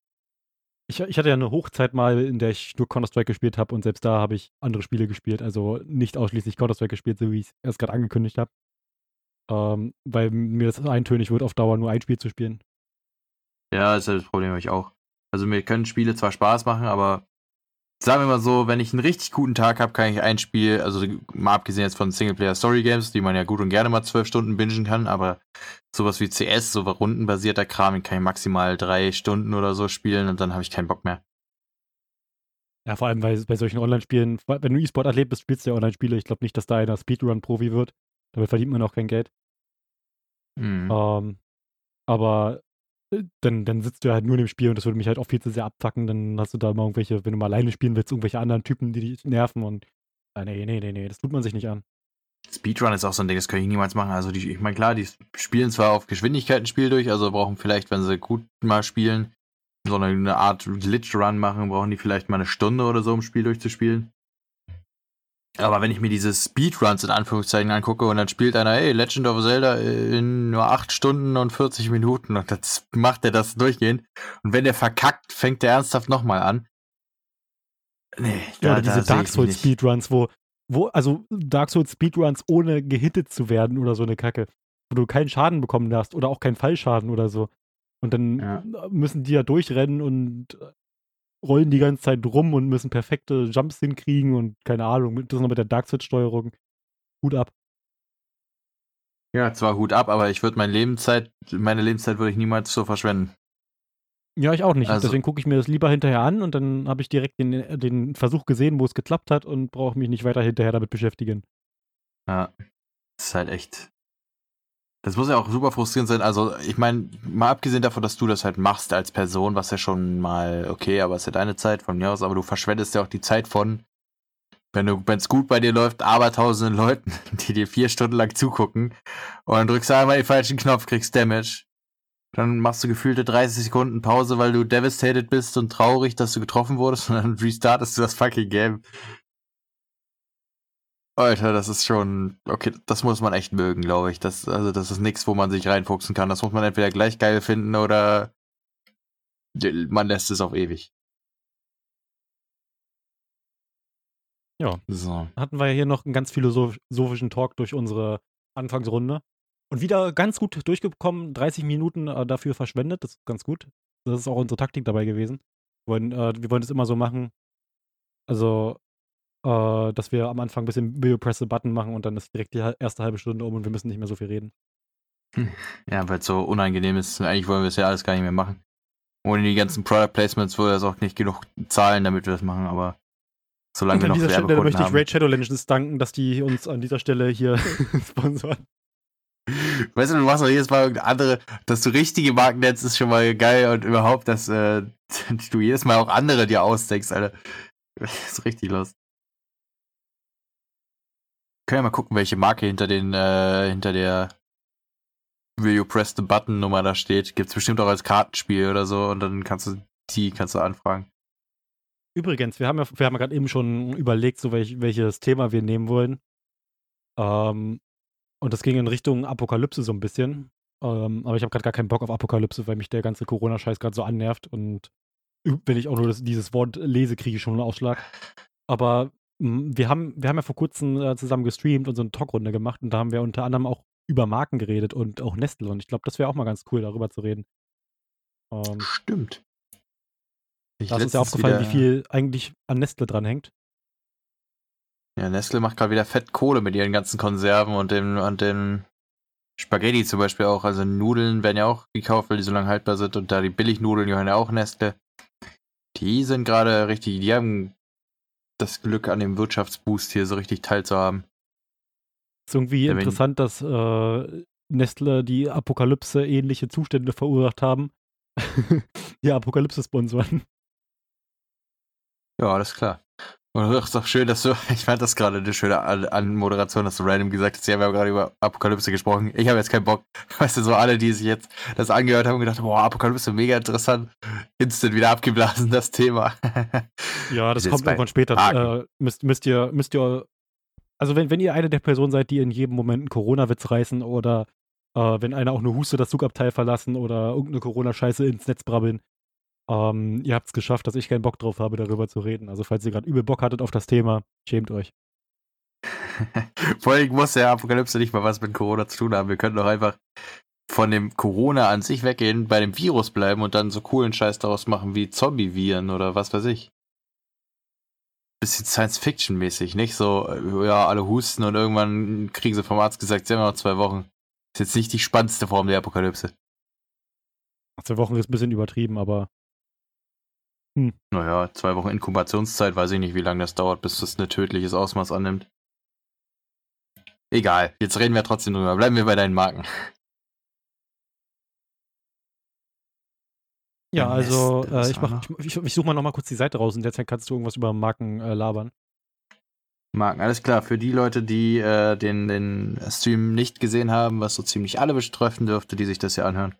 ich, ich hatte ja eine Hochzeit mal, in der ich nur Counter-Strike gespielt habe und selbst da habe ich andere Spiele gespielt, also nicht ausschließlich Counter-Strike gespielt, so wie ich es erst gerade angekündigt habe. Ähm, weil mir das eintönig wird, auf Dauer nur ein Spiel zu spielen. Ja, das ist das Problem habe ich auch. Also mir können Spiele zwar Spaß machen, aber sagen wir mal so, wenn ich einen richtig guten Tag habe, kann ich ein Spiel, also mal abgesehen jetzt von Singleplayer-Story-Games, die man ja gut und gerne mal zwölf Stunden bingen kann, aber sowas wie CS, so rundenbasierter Kram, den kann ich maximal drei Stunden oder so spielen und dann habe ich keinen Bock mehr. Ja, vor allem bei, bei solchen Online-Spielen, wenn du E-Sport-Athlet bist, spielst du ja Online-Spiele. Ich glaube nicht, dass da einer Speedrun-Profi wird. Damit verdient man auch kein Geld. Mhm. Ähm, aber dann, dann sitzt du halt nur in dem Spiel und das würde mich halt auch viel zu sehr abfacken. Dann hast du da mal irgendwelche, wenn du mal alleine spielen willst, irgendwelche anderen Typen, die dich nerven und ah, nee, nee, nee, nee, das tut man sich nicht an. Speedrun ist auch so ein Ding, das kann ich niemals machen. Also die, ich meine, klar, die spielen zwar auf Geschwindigkeit ein Spiel durch, also brauchen vielleicht, wenn sie gut mal spielen, so eine, eine Art Glitch-Run machen, brauchen die vielleicht mal eine Stunde oder so, um ein Spiel durchzuspielen. Aber wenn ich mir diese Speedruns in Anführungszeichen angucke und dann spielt einer, hey, Legend of Zelda in nur 8 Stunden und 40 Minuten und das macht er das durchgehend. Und wenn der verkackt, fängt er ernsthaft nochmal an. Nee, Ja, da, oder da diese sehe Dark Souls. Speedruns, wo, wo, also Dark Souls Speedruns ohne gehittet zu werden oder so eine Kacke, wo du keinen Schaden bekommen hast oder auch keinen Fallschaden oder so. Und dann Ja. müssen die ja durchrennen und rollen die ganze Zeit rum und müssen perfekte Jumps hinkriegen und keine Ahnung, das noch mit der Dark Souls Steuerung. Hut ab. Ja, zwar Hut ab, aber ich würde meine Lebenszeit, meine Lebenszeit würde ich niemals so verschwenden. Ja, ich auch nicht. Also- Deswegen gucke ich mir das lieber hinterher an und dann habe ich direkt den, den Versuch gesehen, wo es geklappt hat und brauche mich nicht weiter hinterher damit beschäftigen. Ja. Ist halt echt. Das muss ja auch super frustrierend sein. Also, ich meine, mal abgesehen davon, dass du das halt machst als Person, was ja schon mal okay, aber es ist ja deine Zeit von mir aus, aber du verschwendest ja auch die Zeit von, wenn du, wenn es gut bei dir läuft, abertausenden Leuten, <laughs> die dir vier Stunden lang zugucken und dann drückst du einmal den falschen Knopf, kriegst Damage. Dann machst du gefühlte 30 Sekunden Pause, weil du devastated bist und traurig, dass du getroffen wurdest <laughs> und dann restartest du das fucking Game. Alter, das ist schon, okay, das muss man echt mögen, glaube ich. Das, also, das ist nichts, wo man sich reinfuchsen kann. Das muss man entweder gleich geil finden oder man lässt es auf ewig. Ja. So. Hatten wir ja hier noch einen ganz philosophischen Talk durch unsere Anfangsrunde. Und wieder ganz gut durchgekommen, 30 Minuten äh, dafür verschwendet, das ist ganz gut. Das ist auch unsere Taktik dabei gewesen. Wir wollen, äh, wir wollen es immer so machen, also, äh, dass wir am Anfang ein bisschen Video Press the Button machen und dann ist direkt die erste halbe Stunde um und wir müssen nicht mehr so viel reden. Hm. Ja, weil es so unangenehm ist. Eigentlich wollen wir es ja alles gar nicht mehr machen. Ohne die ganzen Product Placements würde es auch nicht genug zahlen, damit wir das machen, aber solange wir noch Werbekunden haben. An dieser Stelle möchte ich Raid Shadow Legends danken, dass die uns an dieser Stelle hier <laughs> sponsern. Weißt du, du machst auch jedes Mal irgendeine andere, dass du richtige Marken nennst, ist schon mal geil und überhaupt, dass äh, <laughs> du jedes Mal auch andere dir ausdenkst, Alter. Das <laughs> ist richtig los. Können ja mal gucken, welche Marke hinter den, äh, hinter der Will You Press the Button Nummer da steht. Gibt's bestimmt auch als Kartenspiel oder so und dann kannst du die kannst du anfragen. Übrigens, wir haben ja, wir haben ja gerade eben schon überlegt, so welch, welches Thema wir nehmen wollen. Ähm, und das ging in Richtung Apokalypse so ein bisschen. Ähm, aber ich habe gerade gar keinen Bock auf Apokalypse, weil mich der ganze Corona-Scheiß gerade so annervt. Und wenn ich auch nur das, dieses Wort lese, kriege ich schon einen Ausschlag. Aber wir, haben, wir haben ja vor kurzem äh, zusammen gestreamt und so eine Talkrunde gemacht. Und da haben wir unter anderem auch über Marken geredet und auch Nestle. Und ich glaube, das wäre auch mal ganz cool, darüber zu reden. Ähm, Stimmt. da ist uns ja aufgefallen, wie viel eigentlich an Nestle dranhängt. Ja, Nestle macht gerade wieder Fettkohle mit ihren ganzen Konserven und dem, und dem Spaghetti zum Beispiel auch. Also Nudeln werden ja auch gekauft, weil die so lange haltbar sind. Und da die Billignudeln gehören ja auch Nestle. Die sind gerade richtig, die haben das Glück an dem Wirtschaftsboost hier so richtig teilzuhaben. Ist irgendwie ja, interessant, dass äh, Nestle die Apokalypse ähnliche Zustände verursacht haben. <laughs> die Apokalypse sponsoren. Ja, alles klar. Und das ist doch schön, dass du, <laughs> ich fand das gerade eine schöne Anmoderation, dass du random gesagt hast, ja, wir haben gerade über Apokalypse gesprochen. Ich habe jetzt keinen Bock. <laughs> Weißt du, so alle, die sich jetzt das angehört haben, gedacht, boah, Apokalypse, mega interessant. Instant wieder abgeblasen, das Thema. ja, das kommt irgendwann später. Äh, müsst, müsst ihr, müsst ihr, also wenn, wenn ihr eine der Personen seid, die in jedem Moment einen Corona-Witz reißen oder äh, wenn einer auch nur Huste das Zugabteil verlassen oder irgendeine Corona-Scheiße ins Netz brabbeln, ähm, ihr habt es geschafft, dass ich keinen Bock drauf habe, darüber zu reden. Also falls ihr gerade übel Bock hattet auf das Thema, schämt euch. <laughs> Vor allem muss der Apokalypse nicht mal was mit Corona zu tun haben. Wir können doch einfach von dem Corona an sich weggehen, bei dem Virus bleiben und dann so coolen Scheiß daraus machen wie Zombie-Viren oder was weiß ich. Bisschen Science-Fiction-mäßig, nicht so, äh, ja, alle husten und irgendwann kriegen sie vom Arzt gesagt, sie haben noch zwei Wochen. Ist jetzt nicht die spannendste Form der Apokalypse. Zwei Wochen ist ein bisschen übertrieben, aber hm. Naja, zwei Wochen Inkubationszeit, weiß ich nicht, wie lange das dauert, bis das ein tödliches Ausmaß annimmt. Egal, jetzt reden wir trotzdem drüber. Bleiben wir bei deinen Marken. Ja, also äh, ich, ich, ich, ich suche mal nochmal kurz die Seite raus und derzeit kannst du irgendwas über Marken äh, labern. Marken, alles klar. Für die Leute, die äh, den, den Stream nicht gesehen haben, was so ziemlich alle betreffen dürfte, die sich das ja anhören,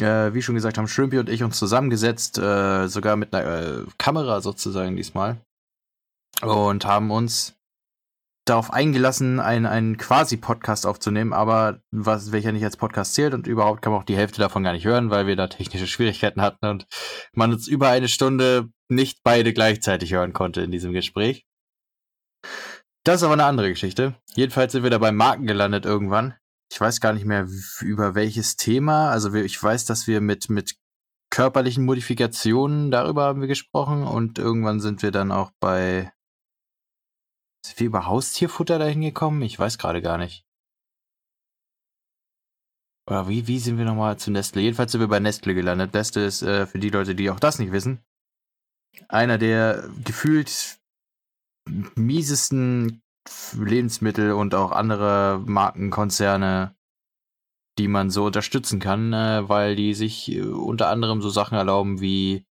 äh, wie schon gesagt haben Shrimpy und ich uns zusammengesetzt, äh, sogar mit einer äh, Kamera sozusagen diesmal. Und haben uns darauf eingelassen, einen, einen Quasi-Podcast aufzunehmen, aber was, welcher nicht als Podcast zählt und überhaupt kann man auch die Hälfte davon gar nicht hören, weil wir da technische Schwierigkeiten hatten und man uns über eine Stunde nicht beide gleichzeitig hören konnte in diesem Gespräch. Das ist aber eine andere Geschichte. Jedenfalls sind wir da beim Marken gelandet irgendwann ich weiß gar nicht mehr über welches Thema. Also ich weiß, dass wir mit, mit körperlichen Modifikationen darüber haben wir gesprochen und irgendwann sind wir dann auch bei sind wir über Haustierfutter dahin gekommen? Ich weiß gerade gar nicht. Oder wie, wie sind wir nochmal zu Nestle? Jedenfalls sind wir bei Nestle gelandet. Nestle ist äh, für die Leute, die auch das nicht wissen, einer der gefühlt miesesten Lebensmittel und auch andere Markenkonzerne, die man so unterstützen kann, äh, weil die sich äh, unter anderem so Sachen erlauben wie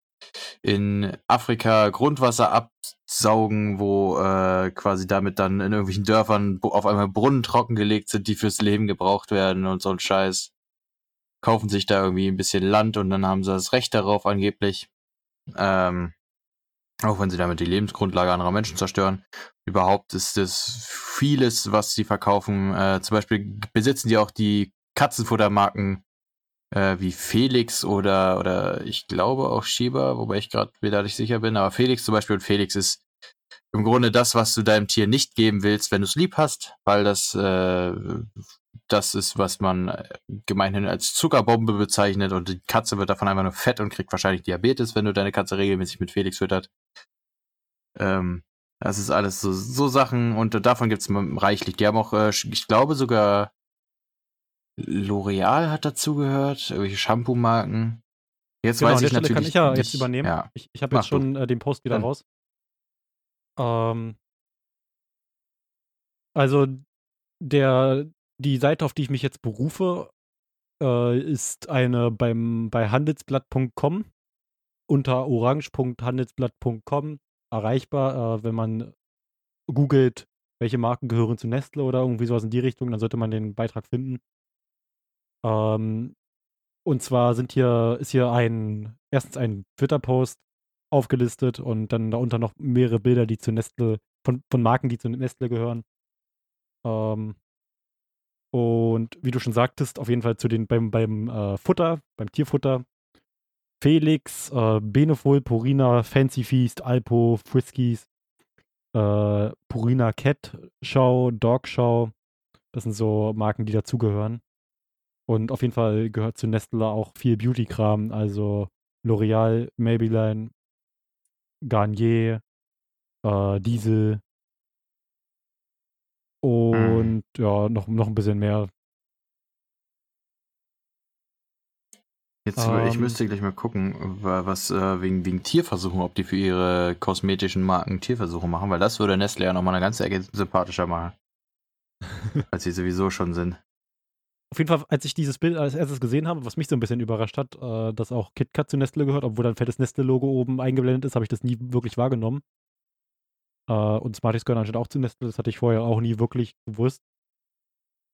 in Afrika Grundwasser absaugen, wo äh, quasi damit dann in irgendwelchen Dörfern auf einmal Brunnen trockengelegt sind, die fürs Leben gebraucht werden und so ein Scheiß. Kaufen sich da irgendwie ein bisschen Land und dann haben sie das Recht darauf angeblich. Ähm, auch wenn sie damit die Lebensgrundlage anderer Menschen zerstören. Überhaupt ist es vieles, was sie verkaufen. Äh, zum Beispiel besitzen die auch die Katzenfuttermarken äh, wie Felix oder, oder ich glaube auch Shiba, wobei ich gerade wieder nicht sicher bin, aber Felix zum Beispiel und Felix ist im Grunde das, was du deinem Tier nicht geben willst, wenn du es lieb hast, weil das äh, das ist, was man äh, gemeinhin als Zuckerbombe bezeichnet und die Katze wird davon einfach nur fett und kriegt wahrscheinlich Diabetes, wenn du deine Katze regelmäßig mit Felix füttert. Ähm, das ist alles so, so Sachen und davon gibt es reichlich. Die haben auch, äh, ich glaube sogar L'Oreal hat dazugehört, irgendwelche Shampoo-Marken. Jetzt genau, weiß ich natürlich kann ich ja nicht, jetzt übernehmen. Ja. Ich, ich habe jetzt schon äh, den Post wieder Dann. raus. Ähm, also der die Seite, auf die ich mich jetzt berufe, äh, ist eine beim bei handelsblatt.com unter orange.handelsblatt.com erreichbar, äh, wenn man googelt, welche Marken gehören zu Nestle oder irgendwie sowas in die Richtung, dann sollte man den Beitrag finden. Ähm, und zwar sind hier, ist hier ein, erstens ein Twitter-Post aufgelistet und dann darunter noch mehrere Bilder, die zu Nestle, von, von Marken, die zu Nestle gehören. Ähm, und wie du schon sagtest, auf jeden Fall zu den beim, beim äh, Futter, beim Tierfutter. Felix, äh, Benefol, Purina, Fancy Feast, Alpo, Friskies, äh, Purina Cat Show, Dog Show. Das sind so Marken, die dazugehören. Und auf jeden Fall gehört zu Nestle auch viel Beauty-Kram, also L'Oreal, Maybelline, Garnier, äh, Diesel und mhm. ja, noch, noch ein bisschen mehr. Jetzt, ähm, ich müsste gleich mal gucken, was äh, wegen, wegen Tierversuchen, ob die für ihre kosmetischen Marken Tierversuche machen, weil das würde Nestle ja nochmal eine ganze Ecke sympathischer machen. <laughs> als sie sowieso schon sind. Auf jeden Fall, als ich dieses Bild als erstes gesehen habe, was mich so ein bisschen überrascht hat, äh, dass auch KitKat zu Nestle gehört, obwohl da ein fettes Nestle-Logo oben eingeblendet ist, habe ich das nie wirklich wahrgenommen. Äh, und Smarties gehören anscheinend auch zu Nestle, das hatte ich vorher auch nie wirklich gewusst.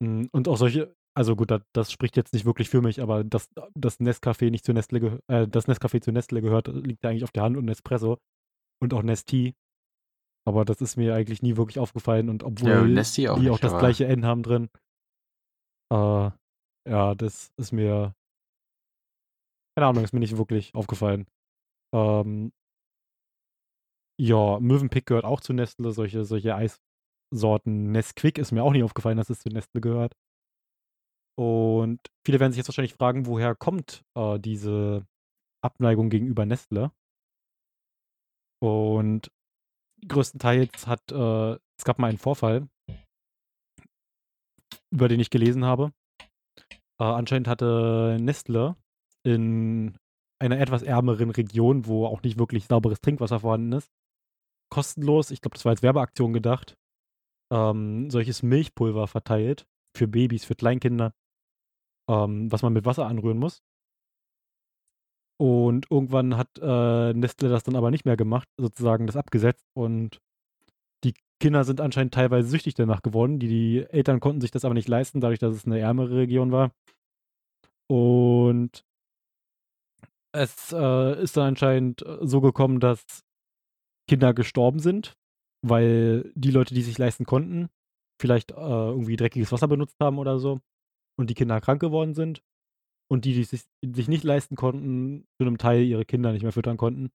Hm, und auch solche, also gut, das, das spricht jetzt nicht wirklich für mich, aber dass das Nescafé nicht zu Nestle gehört, äh, das Nescafé zu Nestle gehört, liegt ja eigentlich auf der Hand und Nespresso und auch Nesti. Aber das ist mir eigentlich nie wirklich aufgefallen und obwohl ja, die auch, nicht, auch das gleiche N haben drin, äh, ja, das ist mir, keine Ahnung, ist mir nicht wirklich aufgefallen. Ähm, ja, Mövenpick gehört auch zu Nestle, solche, solche Eissorten. Nesquik ist mir auch nicht aufgefallen, dass es zu Nestle gehört. Und viele werden sich jetzt wahrscheinlich fragen, woher kommt äh, diese Abneigung gegenüber Nestle? Und größtenteils hat, äh, es gab mal einen Vorfall, über den ich gelesen habe. Äh, anscheinend hatte Nestle in einer etwas ärmeren Region, wo auch nicht wirklich sauberes Trinkwasser vorhanden ist, kostenlos, ich glaube, das war als Werbeaktion gedacht, ähm, solches Milchpulver verteilt für Babys, für Kleinkinder, ähm, was man mit Wasser anrühren muss. Und irgendwann hat äh, Nestle das dann aber nicht mehr gemacht, sozusagen das abgesetzt und die Kinder sind anscheinend teilweise süchtig danach geworden. Die, die Eltern konnten sich das aber nicht leisten, dadurch, dass es eine ärmere Region war. Und es äh, ist dann anscheinend äh, so gekommen, dass Kinder gestorben sind, weil die Leute, die sich leisten konnten, vielleicht äh, irgendwie dreckiges Wasser benutzt haben oder so und die Kinder krank geworden sind und die, die sich, sich nicht leisten konnten, zu einem Teil ihre Kinder nicht mehr füttern konnten.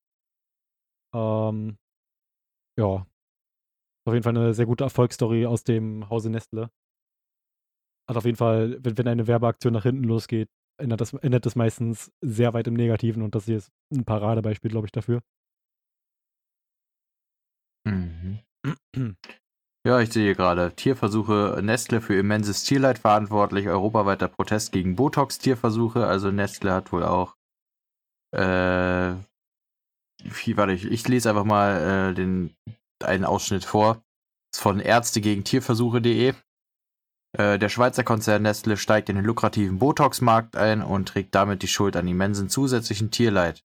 Ähm, ja. Auf jeden Fall eine sehr gute Erfolgsstory aus dem Hause Nestle. Hat auf jeden Fall, wenn, wenn eine Werbeaktion nach hinten losgeht, ändert das, ändert das meistens sehr weit im Negativen und das hier ist ein Paradebeispiel, glaube ich, dafür. Mhm. <clears throat> Ja, ich sehe gerade. Tierversuche, Nestle für immenses Tierleid verantwortlich, europaweiter Protest gegen Botox-Tierversuche. Also Nestle hat wohl auch äh, wie, warte, ich, ich lese einfach mal äh, den, einen Ausschnitt vor. Von Ärzte gegen Tierversuche.de. Äh, der Schweizer Konzern Nestle steigt in den lukrativen Botox-Markt ein und trägt damit die Schuld an immensen zusätzlichen Tierleid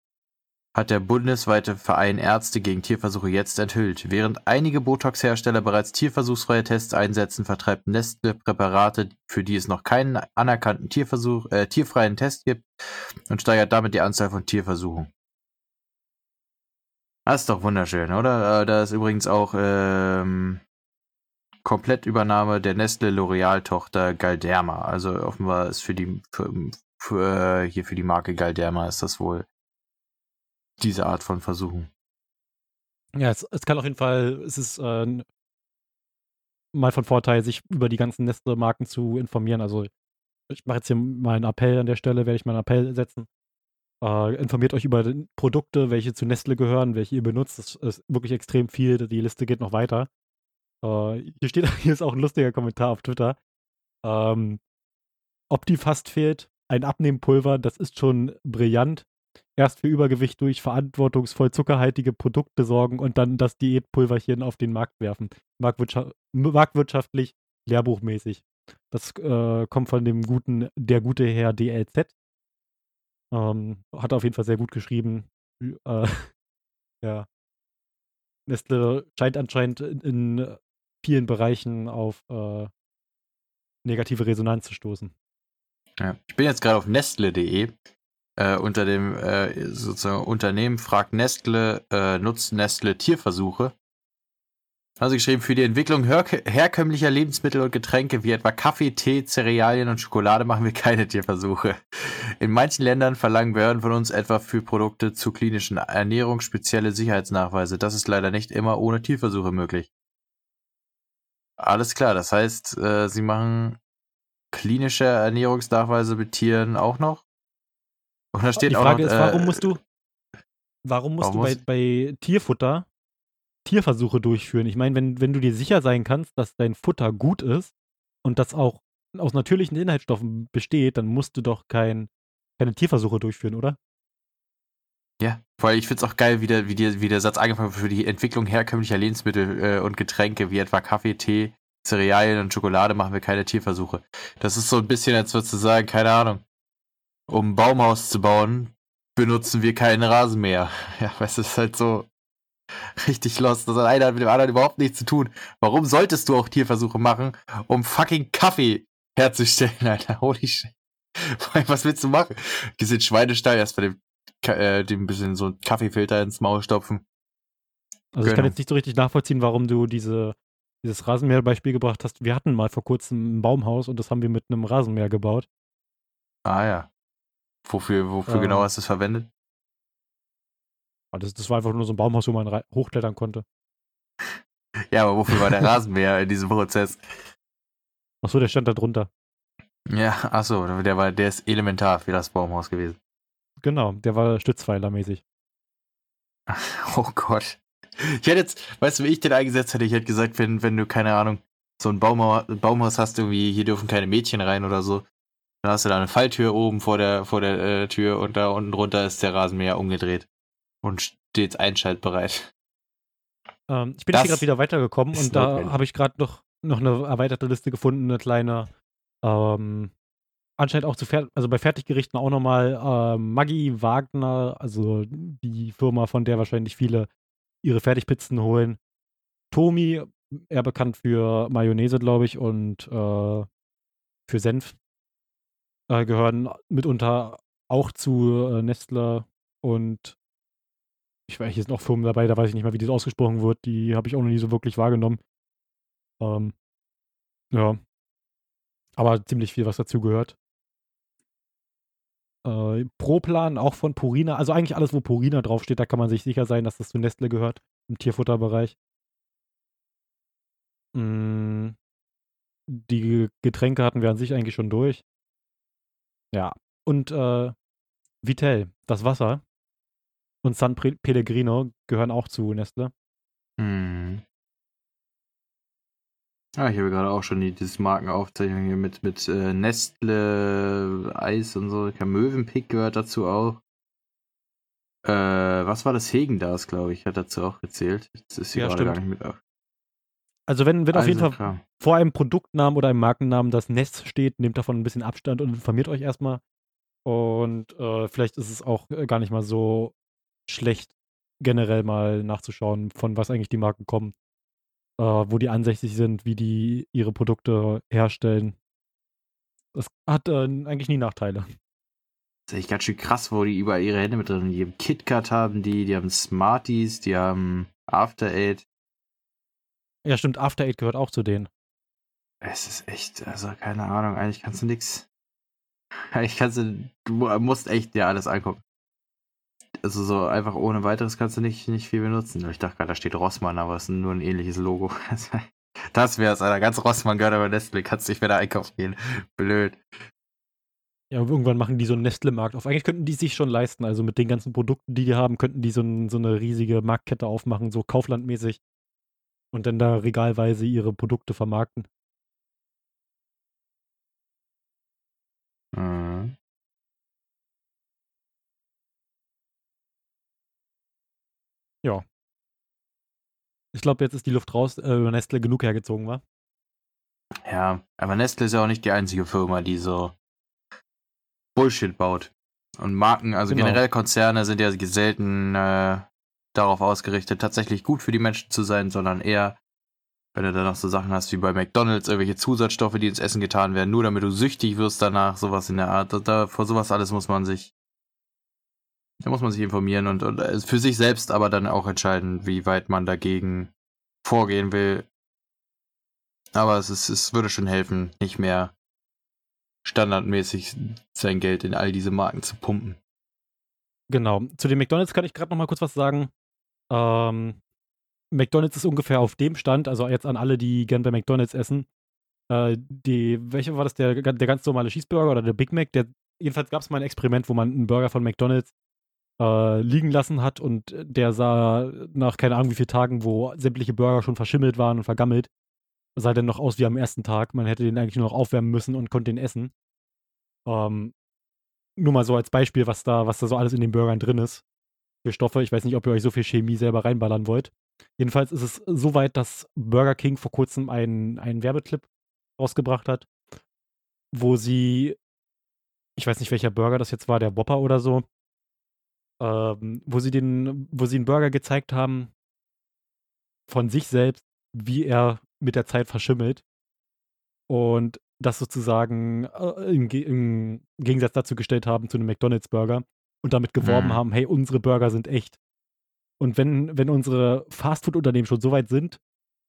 hat der bundesweite Verein Ärzte gegen Tierversuche jetzt enthüllt. Während einige Botox-Hersteller bereits tierversuchsfreie Tests einsetzen, vertreibt Nestle Präparate, für die es noch keinen anerkannten Tierversuch, äh, tierfreien Test gibt und steigert damit die Anzahl von Tierversuchen. Das ist doch wunderschön, oder? Äh, da ist übrigens auch ähm, Komplettübernahme der Nestle L'Oreal-Tochter Galderma. Also offenbar ist für die für, für, hier für die Marke Galderma ist das wohl diese Art von Versuchen. Ja, es, es kann auf jeden Fall, es ist äh, mal von Vorteil, sich über die ganzen Nestle-Marken zu informieren. Also ich mache jetzt hier mal einen Appell an der Stelle, werde ich mal einen Appell setzen. Äh, informiert euch über Produkte, welche zu Nestle gehören, welche ihr benutzt. Das ist wirklich extrem viel. Die Liste geht noch weiter. Äh, hier steht, <laughs> hier ist auch ein lustiger Kommentar auf Twitter. Ähm, Optifast fehlt, ein Abnehmpulver, das ist schon brillant. Erst für Übergewicht durch verantwortungsvoll zuckerhaltige Produkte sorgen und dann das Diätpulverchen auf den Markt werfen. Marktwirtschaft, marktwirtschaftlich, lehrbuchmäßig. Das äh, kommt von dem guten, der gute Herr DLZ. Ähm, hat auf jeden Fall sehr gut geschrieben. Äh, <laughs> ja. Nestle scheint anscheinend in, in vielen Bereichen auf äh, negative Resonanz zu stoßen. Ja. Ich bin jetzt gerade auf nestle.de. Äh, unter dem äh, sozusagen Unternehmen fragt Nestle, äh, nutzt Nestle Tierversuche? Also geschrieben, für die Entwicklung her herkömmlicher Lebensmittel und Getränke wie etwa Kaffee, Tee, Cerealien und Schokolade machen wir keine Tierversuche. In manchen Ländern verlangen Behörden von uns etwa für Produkte zur klinischen Ernährung spezielle Sicherheitsnachweise. Das ist leider nicht immer ohne Tierversuche möglich. Alles klar, das heißt, äh, sie machen klinische Ernährungsnachweise mit Tieren auch noch? Und da steht Die Frage auch noch, ist, warum äh, musst du, warum musst warum du bei, bei Tierfutter Tierversuche durchführen. Ich meine, wenn, wenn du dir sicher sein kannst, dass dein Futter gut ist und das auch aus natürlichen Inhaltsstoffen besteht, dann musst du doch kein, keine Tierversuche durchführen, oder? Ja, weil ich finde es auch geil, wie der, wie, der, wie der Satz angefangen wird für die Entwicklung herkömmlicher Lebensmittel äh, und Getränke, wie etwa Kaffee, Tee, Cerealien und Schokolade machen wir keine Tierversuche. Das ist so ein bisschen, als würdest du sagen, keine Ahnung, um ein Baumhaus zu bauen, benutzen wir keinen Rasenmäher. <laughs> Ja, es ist halt so, richtig lost. Das hat einer mit dem anderen überhaupt nichts zu tun. Warum solltest du auch Tierversuche machen, um fucking Kaffee herzustellen, <laughs> Alter? Holy shit. <laughs> Was willst du machen? Gehst in Schweinestall erst bei dem, äh, dem bisschen so einen Kaffeefilter ins Maul stopfen. Also ich kann genau. jetzt nicht so richtig nachvollziehen, warum du diese, dieses Rasenmäher-Beispiel gebracht hast. Wir hatten mal vor kurzem ein Baumhaus und das haben wir mit einem Rasenmäher gebaut. Ah ja. Wofür, wofür äh, genau hast du es verwendet? Das, das war einfach nur so ein Baumhaus, wo man hochklettern konnte. Ja, aber wofür war der <laughs> Rasenmäher in diesem Prozess? Achso, der stand da drunter. Ja, achso, der war, der ist elementar für das Baumhaus gewesen. Genau, der war stützpfeilermäßig. <laughs> Oh Gott. Ich hätte jetzt, weißt du, wie ich den eingesetzt hätte? Ich hätte gesagt, wenn, wenn du, keine Ahnung, so ein Baumhaus, Baumhaus hast, irgendwie, hier dürfen keine Mädchen rein oder so, dann hast du da eine Falltür oben vor der, vor der äh, Tür und da unten drunter ist der Rasenmäher umgedreht und stets einschaltbereit. Ähm, ich bin das hier gerade wieder weitergekommen und da habe ich gerade noch, noch eine erweiterte Liste gefunden, eine kleine. Ähm, anscheinend auch zu Fer also bei Fertiggerichten auch nochmal äh, Maggi Wagner, also die Firma, von der wahrscheinlich viele ihre Fertigpizzen holen. Tomi, eher bekannt für Mayonnaise, glaube ich, und äh, für Senf, äh, gehören mitunter auch zu äh, Nestle und ich weiß, hier sind auch Firmen dabei, da weiß ich nicht mal, wie das ausgesprochen wird. Die habe ich auch noch nie so wirklich wahrgenommen. Ähm, ja. Aber ziemlich viel, was dazu gehört. Äh, Proplan auch von Purina. Also eigentlich alles, wo Purina draufsteht, da kann man sich sicher sein, dass das zu Nestle gehört. Im Tierfutterbereich. Mm, die Getränke hatten wir an sich eigentlich schon durch. Ja. Und äh, Vitell, das Wasser und San Pellegrino gehören auch zu Nestle. Mhm. Ah, ich habe gerade auch schon die, diese Markenaufzeichnung hier mit, mit äh, Nestle, Eis und so. Möwenpick gehört dazu auch. Äh, was war das? Hegendas, glaube ich, hat dazu auch gezählt. Das ist hier ja, gerade gar nicht mit auf. Also wenn, wenn auf jeden also Fall vor einem Produktnamen oder einem Markennamen das Nest steht, nehmt davon ein bisschen Abstand und informiert euch erstmal. Und äh, vielleicht ist es auch äh, gar nicht mal so schlecht, generell mal nachzuschauen, von was eigentlich die Marken kommen, äh, wo die ansässig sind, wie die ihre Produkte herstellen. Das hat äh, eigentlich nie Nachteile. Das ist echt ganz schön krass, wo die überall ihre Hände mit drin haben. Die haben KitKat haben die, die haben Smarties, die haben After Eight. Ja, stimmt, After Eight gehört auch zu denen. Es ist echt, also keine Ahnung, eigentlich kannst du nix. <laughs> Eigentlich kannst du, du musst echt dir alles angucken. Also so einfach ohne weiteres kannst du nicht, nicht viel benutzen. Ich dachte gerade, da steht Rossmann, aber es ist nur ein ähnliches Logo. <laughs> Das wäre es, Alter. Ganz Rossmann gehört aber Nestle. Kannst nicht mehr da einkaufen gehen. Blöd. Ja, irgendwann machen die so einen Nestle-Markt auf. Eigentlich könnten die sich schon leisten. Also mit den ganzen Produkten, die die haben, könnten die so, ein, so eine riesige Marktkette aufmachen, so Kauflandmäßig. Und dann da regalweise ihre Produkte vermarkten. Mhm. Ja. Ich glaube, jetzt ist die Luft raus, äh, über Nestle genug hergezogen war. Ja, aber Nestle ist ja auch nicht die einzige Firma, die so Bullshit baut. Und Marken, also genau. generell Konzerne sind ja selten äh, darauf ausgerichtet, tatsächlich gut für die Menschen zu sein, sondern eher, wenn du dann noch so Sachen hast wie bei McDonalds, irgendwelche Zusatzstoffe, die ins Essen getan werden, nur damit du süchtig wirst danach, sowas in der Art. Da, vor sowas alles muss man sich, da muss man sich informieren und, und äh, für sich selbst aber dann auch entscheiden, wie weit man dagegen vorgehen will. Aber es, ist, es würde schon helfen, nicht mehr standardmäßig sein Geld in all diese Marken zu pumpen. Genau. Zu den McDonalds kann ich gerade noch mal kurz was sagen. Ähm, McDonalds ist ungefähr auf dem Stand, also jetzt an alle, die gern bei McDonalds essen. Äh, die, welche war das, der, der ganz normale Cheeseburger oder der Big Mac? Der, jedenfalls gab es mal ein Experiment, wo man einen Burger von McDonalds äh, liegen lassen hat und der sah nach keine Ahnung wie vielen Tagen, wo sämtliche Burger schon verschimmelt waren und vergammelt, sah dann noch aus wie am ersten Tag. Man hätte den eigentlich nur noch aufwärmen müssen und konnte den essen. Ähm, nur mal so als Beispiel, was da, was da so alles in den Burgern drin ist. Stoffe. Ich weiß nicht, ob ihr euch so viel Chemie selber reinballern wollt. Jedenfalls ist es so weit, dass Burger King vor kurzem einen, einen Werbeclip rausgebracht hat, wo sie, ich weiß nicht, welcher Burger das jetzt war, der Whopper oder so, ähm, wo sie den, wo sie einen Burger gezeigt haben von sich selbst, wie er mit der Zeit verschimmelt. Und das sozusagen äh, im, im, Gegensatz dazu gestellt haben zu einem McDonalds-Burger und damit geworben mhm. haben, hey, unsere Burger sind echt. Und wenn, wenn unsere Fastfood-Unternehmen schon so weit sind,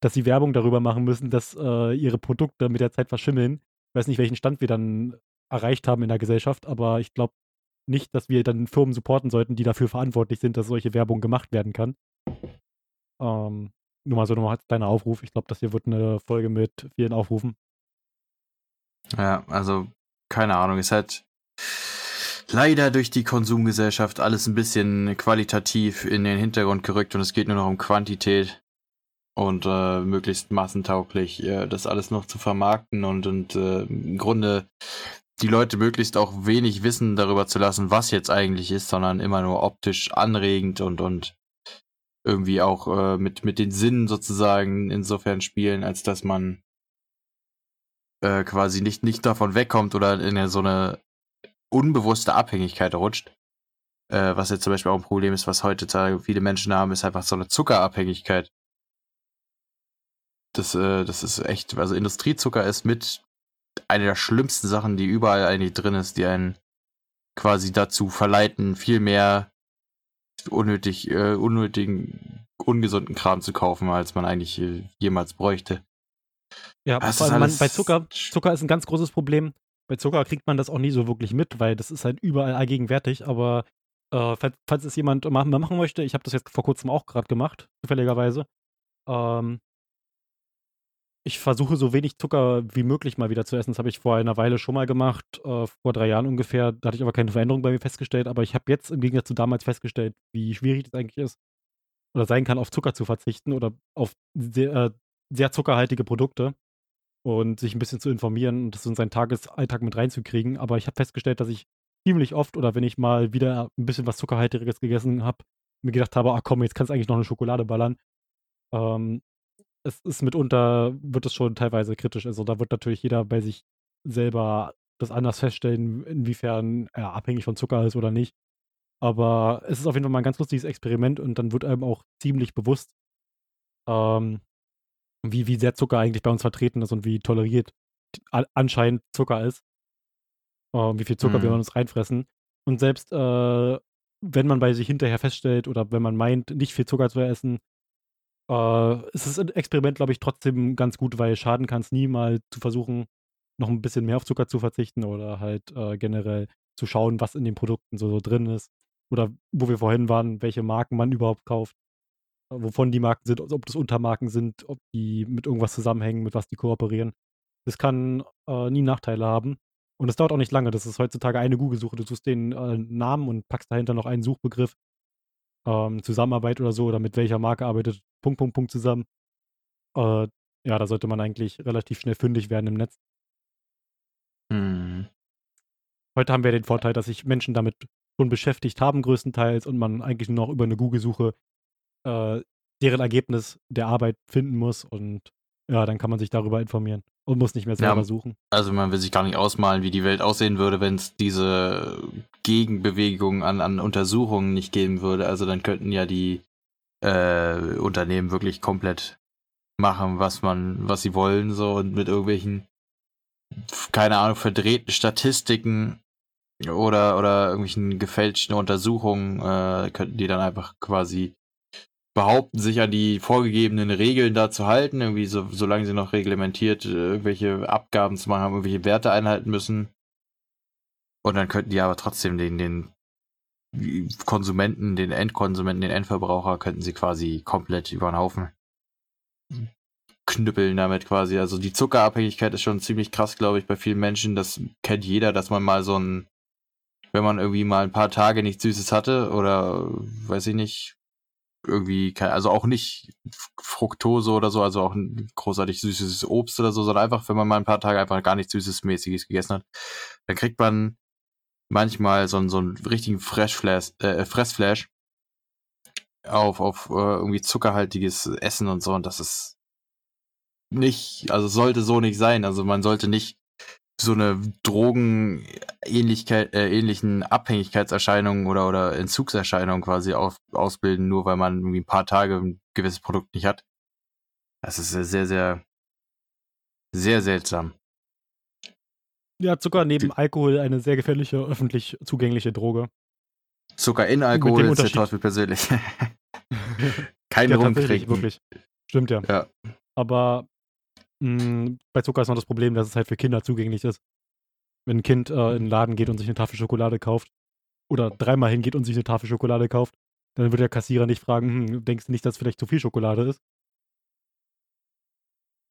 dass sie Werbung darüber machen müssen, dass äh, ihre Produkte mit der Zeit verschimmeln, ich weiß nicht, welchen Stand wir dann erreicht haben in der Gesellschaft, aber ich glaube nicht, dass wir dann Firmen supporten sollten, die dafür verantwortlich sind, dass solche Werbung gemacht werden kann. Ähm, nur mal so nochmal als kleiner Aufruf. Ich glaube, das hier wird eine Folge mit vielen Aufrufen. Ja, also keine Ahnung, ist halt leider durch die Konsumgesellschaft alles ein bisschen qualitativ in den Hintergrund gerückt und es geht nur noch um Quantität und äh, möglichst massentauglich äh, das alles noch zu vermarkten und, und äh, im Grunde die Leute möglichst auch wenig Wissen darüber zu lassen, was jetzt eigentlich ist, sondern immer nur optisch anregend und, und irgendwie auch äh, mit, mit den Sinnen sozusagen insofern spielen, als dass man äh, quasi nicht, nicht davon wegkommt oder in so eine unbewusste Abhängigkeit rutscht. Äh, was jetzt zum Beispiel auch ein Problem ist, was heutzutage viele Menschen haben, ist einfach so eine Zuckerabhängigkeit. Das, äh, das ist echt, also Industriezucker ist mit eine der schlimmsten Sachen, die überall eigentlich drin ist, die einen quasi dazu verleiten, viel mehr unnötig, äh, unnötigen, ungesunden Kram zu kaufen, als man eigentlich äh, jemals bräuchte. Ja, vor allem man, bei Zucker, Zucker ist ein ganz großes Problem. Bei Zucker kriegt man das auch nie so wirklich mit, weil das ist halt überall allgegenwärtig. Aber äh, falls, falls es jemand machen, machen möchte, ich habe das jetzt vor kurzem auch gerade gemacht, zufälligerweise. Ähm, ich versuche so wenig Zucker wie möglich mal wieder zu essen. Das habe ich vor einer Weile schon mal gemacht, äh, vor drei Jahren ungefähr. Da hatte ich aber keine Veränderung bei mir festgestellt. Aber ich habe jetzt im Gegensatz zu damals festgestellt, wie schwierig das eigentlich ist oder sein kann, auf Zucker zu verzichten oder auf sehr, äh, sehr zuckerhaltige Produkte und sich ein bisschen zu informieren und das in seinen Tagesalltag mit reinzukriegen. Aber ich habe festgestellt, dass ich ziemlich oft oder wenn ich mal wieder ein bisschen was Zuckerhaltiges gegessen habe, mir gedacht habe, ach komm, jetzt kannst du eigentlich noch eine Schokolade ballern. Ähm, es ist mitunter, wird es schon teilweise kritisch. Also da wird natürlich jeder bei sich selber das anders feststellen, inwiefern er abhängig von Zucker ist oder nicht. Aber es ist auf jeden Fall mal ein ganz lustiges Experiment und dann wird einem auch ziemlich bewusst, ähm, wie, wie sehr Zucker eigentlich bei uns vertreten ist und wie toleriert anscheinend Zucker ist. Äh, wie viel Zucker mhm. wir uns reinfressen. Und selbst äh, wenn man bei sich hinterher feststellt oder wenn man meint, nicht viel Zucker zu essen, äh, ist das Experiment, glaube ich, trotzdem ganz gut, weil schaden kann es nie mal zu versuchen, noch ein bisschen mehr auf Zucker zu verzichten oder halt äh, generell zu schauen, was in den Produkten so, so drin ist. Oder wo wir vorhin waren, welche Marken man überhaupt kauft, wovon die Marken sind, ob das Untermarken sind, ob die mit irgendwas zusammenhängen, mit was die kooperieren. Das kann äh, nie Nachteile haben. Und es dauert auch nicht lange. Das ist heutzutage eine Google-Suche. Du suchst den äh, Namen und packst dahinter noch einen Suchbegriff. Ähm, Zusammenarbeit oder so, oder mit welcher Marke arbeitet Punkt, Punkt, Punkt zusammen. Äh, ja, da sollte man eigentlich relativ schnell fündig werden im Netz. Hm. Heute haben wir den Vorteil, dass sich Menschen damit schon beschäftigt haben, größtenteils, und man eigentlich nur noch über eine Google-Suche äh, deren Ergebnis der Arbeit finden muss. Und ja, dann kann man sich darüber informieren und muss nicht mehr selber Ja. suchen. Also man will sich gar nicht ausmalen, wie die Welt aussehen würde, wenn es diese Gegenbewegung an, an Untersuchungen nicht geben würde. Also dann könnten ja die äh, Unternehmen wirklich komplett machen, was man, was sie wollen, so und mit irgendwelchen, keine Ahnung, verdrehten Statistiken oder, oder irgendwelchen gefälschten Untersuchungen äh, könnten die dann einfach quasi behaupten, sich an die vorgegebenen Regeln da zu halten, irgendwie so, solange sie noch reglementiert äh, irgendwelche Abgaben zu machen haben, irgendwelche Werte einhalten müssen. Und dann könnten die aber trotzdem den, den Konsumenten, den Endkonsumenten, den Endverbraucher, könnten sie quasi komplett über den Haufen knüppeln damit quasi. Also die Zuckerabhängigkeit ist schon ziemlich krass, glaube ich, bei vielen Menschen. Das kennt jeder, dass man mal so ein, wenn man irgendwie mal ein paar Tage nichts Süßes hatte oder weiß ich nicht, irgendwie, also auch nicht Fructose oder so, also auch ein großartig süßes Obst oder so, sondern einfach, wenn man mal ein paar Tage einfach gar nichts Süßes mäßiges gegessen hat, dann kriegt man manchmal so, einen- so einen richtigen Fressflash, äh, Fressflash auf, auf äh, irgendwie zuckerhaltiges Essen und so und das ist nicht, also sollte so nicht sein. Also man sollte nicht so eine Drogenähnlichkeit, äh, ähnlichen Abhängigkeitserscheinungen oder, oder Entzugserscheinungen quasi auf, ausbilden, nur weil man irgendwie ein paar Tage ein gewisses Produkt nicht hat. Das ist sehr, sehr, sehr, seltsam. Ja, Zucker neben Alkohol eine sehr gefährliche, öffentlich zugängliche Droge. Zucker in Alkohol ist der Teufel persönlich. <laughs> Kein ja, Rum tatsächlich, trinken. wirklich. Stimmt ja. Ja. Aber mh, bei Zucker ist noch das Problem, dass es halt für Kinder zugänglich ist. Wenn ein Kind äh, in den Laden geht und sich eine Tafel Schokolade kauft oder dreimal hingeht und sich eine Tafel Schokolade kauft, dann wird der Kassierer nicht fragen, hm, denkst du nicht, dass vielleicht zu viel Schokolade ist?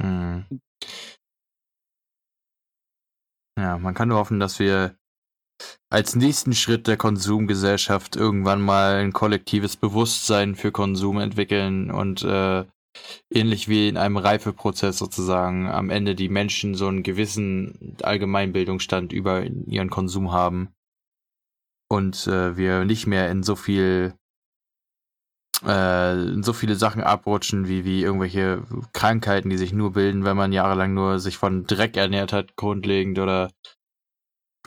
Hm. Ja, man kann nur hoffen, dass wir als nächsten Schritt der Konsumgesellschaft irgendwann mal ein kollektives Bewusstsein für Konsum entwickeln und äh, ähnlich wie in einem Reifeprozess sozusagen am Ende die Menschen so einen gewissen Allgemeinbildungsstand über ihren Konsum haben und äh, wir nicht mehr in so viel äh, in so viele Sachen abrutschen, wie, wie irgendwelche Krankheiten, die sich nur bilden, wenn man jahrelang nur sich von Dreck ernährt hat, grundlegend, oder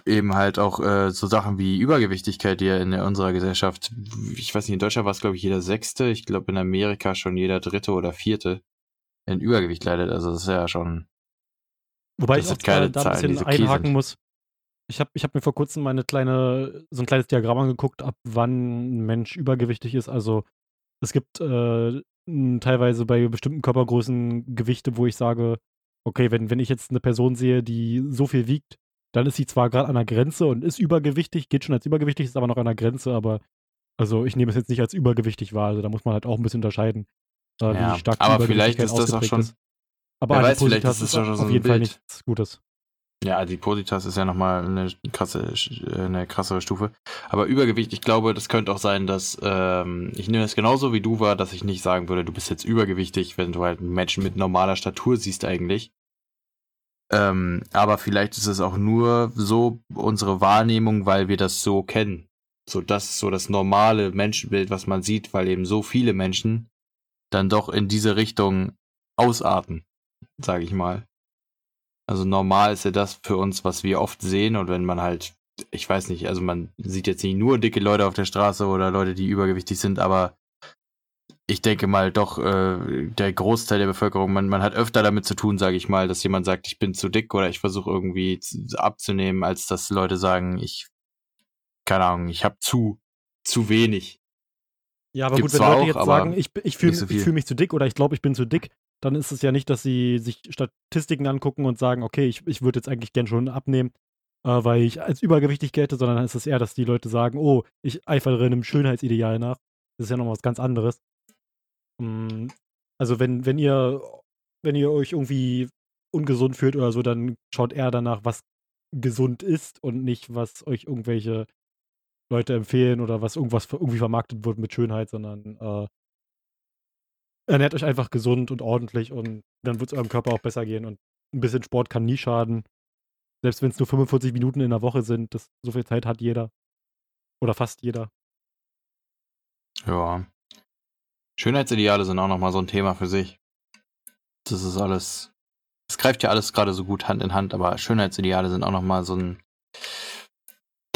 eben halt auch äh, so Sachen wie Übergewichtigkeit, die ja in unserer Gesellschaft, ich weiß nicht, in Deutschland war es, glaube ich, jeder Sechste, ich glaube in Amerika schon jeder Dritte oder Vierte in Übergewicht leidet. Also das ist ja schon. Wobei ich auch keine da ein Zahlen, bisschen einhaken muss. Ich habe ich hab mir vor kurzem mal eine kleine, so ein kleines Diagramm angeguckt, ab wann ein Mensch übergewichtig ist. Also es gibt äh, teilweise bei bestimmten Körpergrößen Gewichte, wo ich sage, okay, wenn, wenn ich jetzt eine Person sehe, die so viel wiegt, dann ist sie zwar gerade an der Grenze und ist übergewichtig, geht schon als übergewichtig, ist aber noch an der Grenze, aber also ich nehme es jetzt nicht als übergewichtig wahr. Also da muss man halt auch ein bisschen unterscheiden, äh, Ja, wie stark die aber vielleicht ist das auch schon- ist. Aber weiß, vielleicht ist das schon so auf ein jeden Fall Bild. nichts Gutes. Ja, Adipositas ist ja nochmal eine krasse, eine krassere Stufe. Aber Übergewicht, ich glaube, das könnte auch sein, dass ähm, ich nehme es genauso wie du war, dass ich nicht sagen würde, du bist jetzt übergewichtig, wenn du halt einen Menschen mit normaler Statur siehst eigentlich. Ähm, aber vielleicht ist es auch nur so unsere Wahrnehmung, weil wir das so kennen. So das ist so das normale Menschenbild, was man sieht, weil eben so viele Menschen dann doch in diese Richtung ausarten, sage ich mal. Also normal ist ja das für uns, was wir oft sehen und wenn man halt, ich weiß nicht, also man sieht jetzt nicht nur dicke Leute auf der Straße oder Leute, die übergewichtig sind, aber ich denke mal doch, äh, der Großteil der Bevölkerung, man, man hat öfter damit zu tun, sage ich mal, dass jemand sagt, ich bin zu dick oder ich versuche irgendwie zu, abzunehmen, als dass Leute sagen, ich keine Ahnung, ich habe zu, zu wenig. Ja, aber Gibt's gut, wenn Leute auch, jetzt sagen, ich, ich fühle so fühl mich zu dick oder ich glaube, ich bin zu dick, dann ist es ja nicht, dass sie sich Statistiken angucken und sagen, okay, ich, ich würde jetzt eigentlich gern schon abnehmen, äh, weil ich als übergewichtig gelte, sondern dann ist es eher, dass die Leute sagen, oh, ich eifere einem Schönheitsideal nach. Das ist ja noch was ganz anderes. Mm, Also wenn, wenn ihr, wenn ihr euch irgendwie ungesund fühlt oder so, dann schaut eher danach, was gesund ist und nicht, was euch irgendwelche Leute empfehlen oder was irgendwas irgendwie vermarktet wird mit Schönheit, sondern äh, ernährt euch einfach gesund und ordentlich und dann wird es eurem Körper auch besser gehen und ein bisschen Sport kann nie schaden. Selbst wenn es nur 45 Minuten in der Woche sind, das, so viel Zeit hat jeder. Oder fast jeder. Ja. Schönheitsideale sind auch nochmal so ein Thema für sich. Das ist alles. Es greift ja alles gerade so gut Hand in Hand, aber Schönheitsideale sind auch nochmal so ein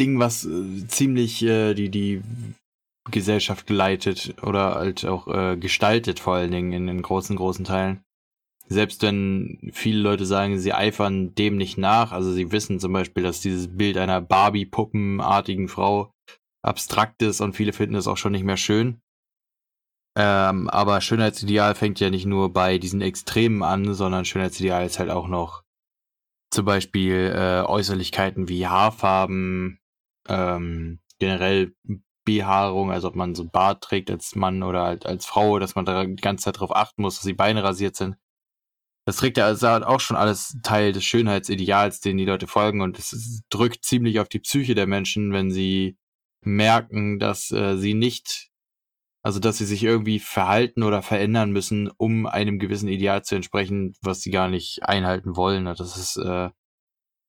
Ding, was äh, ziemlich äh, die, die Gesellschaft leitet oder halt auch äh, gestaltet, vor allen Dingen in den großen, großen Teilen. Selbst wenn viele Leute sagen, sie eifern dem nicht nach, also sie wissen zum Beispiel, dass dieses Bild einer Barbie-Puppenartigen Frau abstrakt ist und viele finden es auch schon nicht mehr schön. Ähm, aber Schönheitsideal fängt ja nicht nur bei diesen Extremen an, sondern Schönheitsideal ist halt auch noch zum Beispiel äh, Äußerlichkeiten wie Haarfarben, ähm, generell Behaarung, also ob man so einen Bart trägt als Mann oder halt als Frau, dass man da die ganze Zeit darauf achten muss, dass die Beine rasiert sind. Das trägt ja also auch schon alles Teil des Schönheitsideals, den die Leute folgen und es drückt ziemlich auf die Psyche der Menschen, wenn sie merken, dass äh, sie nicht, also dass sie sich irgendwie verhalten oder verändern müssen, um einem gewissen Ideal zu entsprechen, was sie gar nicht einhalten wollen. Und Das ist äh,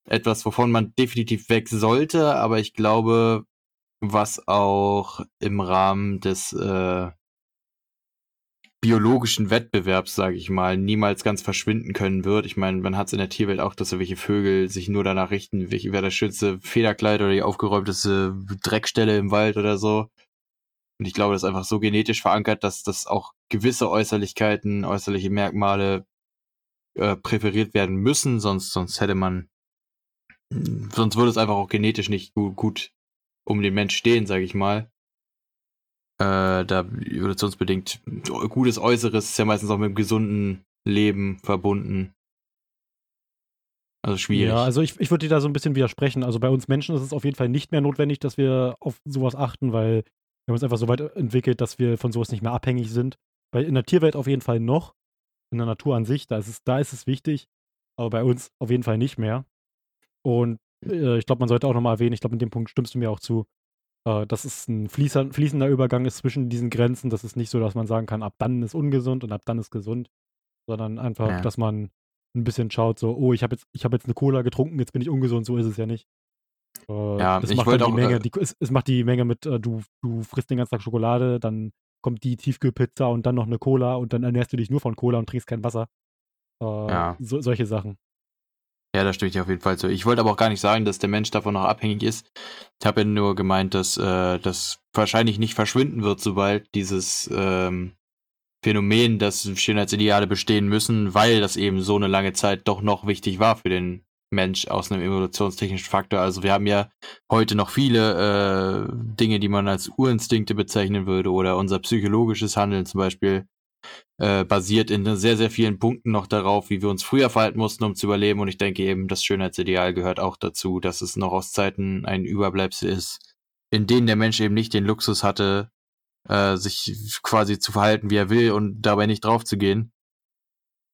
etwas, wovon man definitiv weg sollte, aber ich glaube, was auch im Rahmen des äh, biologischen Wettbewerbs, sage ich mal, niemals ganz verschwinden können wird. Ich meine, man hat es in der Tierwelt auch, dass irgendwelche Vögel sich nur danach richten, welche, wer das schönste Federkleid oder die aufgeräumteste Dreckstelle im Wald oder so. Und ich glaube, das ist einfach so genetisch verankert, dass das auch gewisse Äußerlichkeiten, äußerliche Merkmale äh, präferiert werden müssen, sonst, sonst hätte man, sonst würde es einfach auch genetisch nicht gut, gut um den Mensch stehen, sage ich mal. Äh, da evolutionsbedingt gutes Äußeres ist ja meistens auch mit einem gesunden Leben verbunden. Also schwierig. Ja, also ich, ich würde dir da so ein bisschen widersprechen. Also bei uns Menschen ist es auf jeden Fall nicht mehr notwendig, dass wir auf sowas achten, weil wir haben uns einfach so weit entwickelt, dass wir von sowas nicht mehr abhängig sind. Weil in der Tierwelt auf jeden Fall noch, in der Natur an sich, da ist es, da ist es wichtig, aber bei uns auf jeden Fall nicht mehr. Und äh, ich glaube, man sollte auch nochmal erwähnen, ich glaube, in dem Punkt stimmst du mir auch zu, äh, dass es ein fließer, fließender Übergang ist zwischen diesen Grenzen. Das ist nicht so, dass man sagen kann, ab dann ist ungesund und ab dann ist gesund, sondern einfach, Ja. dass man ein bisschen schaut, so, oh, ich habe jetzt, ich habe jetzt eine Cola getrunken, jetzt bin ich ungesund, so ist es ja nicht. Äh, Ja, das ich macht dann die auch, Menge, äh, die, es, es macht die Menge mit, äh, du, du frisst den ganzen Tag Schokolade, dann kommt die Tiefkühlpizza und dann noch eine Cola und dann ernährst du dich nur von Cola und trinkst kein Wasser. Äh, Ja. so, solche Sachen. Ja, da stimme ich dir auf jeden Fall zu. Ich wollte aber auch gar nicht sagen, dass der Mensch davon noch abhängig ist. Ich habe ja nur gemeint, dass äh, das wahrscheinlich nicht verschwinden wird, sobald dieses ähm, Phänomen, dass Schönheitsideale bestehen müssen, weil das eben so eine lange Zeit doch noch wichtig war für den Mensch aus einem evolutionstechnischen Faktor. Also wir haben ja heute noch viele äh, Dinge, die man als Urinstinkte bezeichnen würde oder unser psychologisches Handeln zum Beispiel äh, basiert in sehr, sehr vielen Punkten noch darauf, wie wir uns früher verhalten mussten, um zu überleben. Und ich denke eben, das Schönheitsideal gehört auch dazu, dass es noch aus Zeiten ein Überbleibsel ist, in denen der Mensch eben nicht den Luxus hatte, äh, sich quasi zu verhalten, wie er will und dabei nicht drauf zu gehen.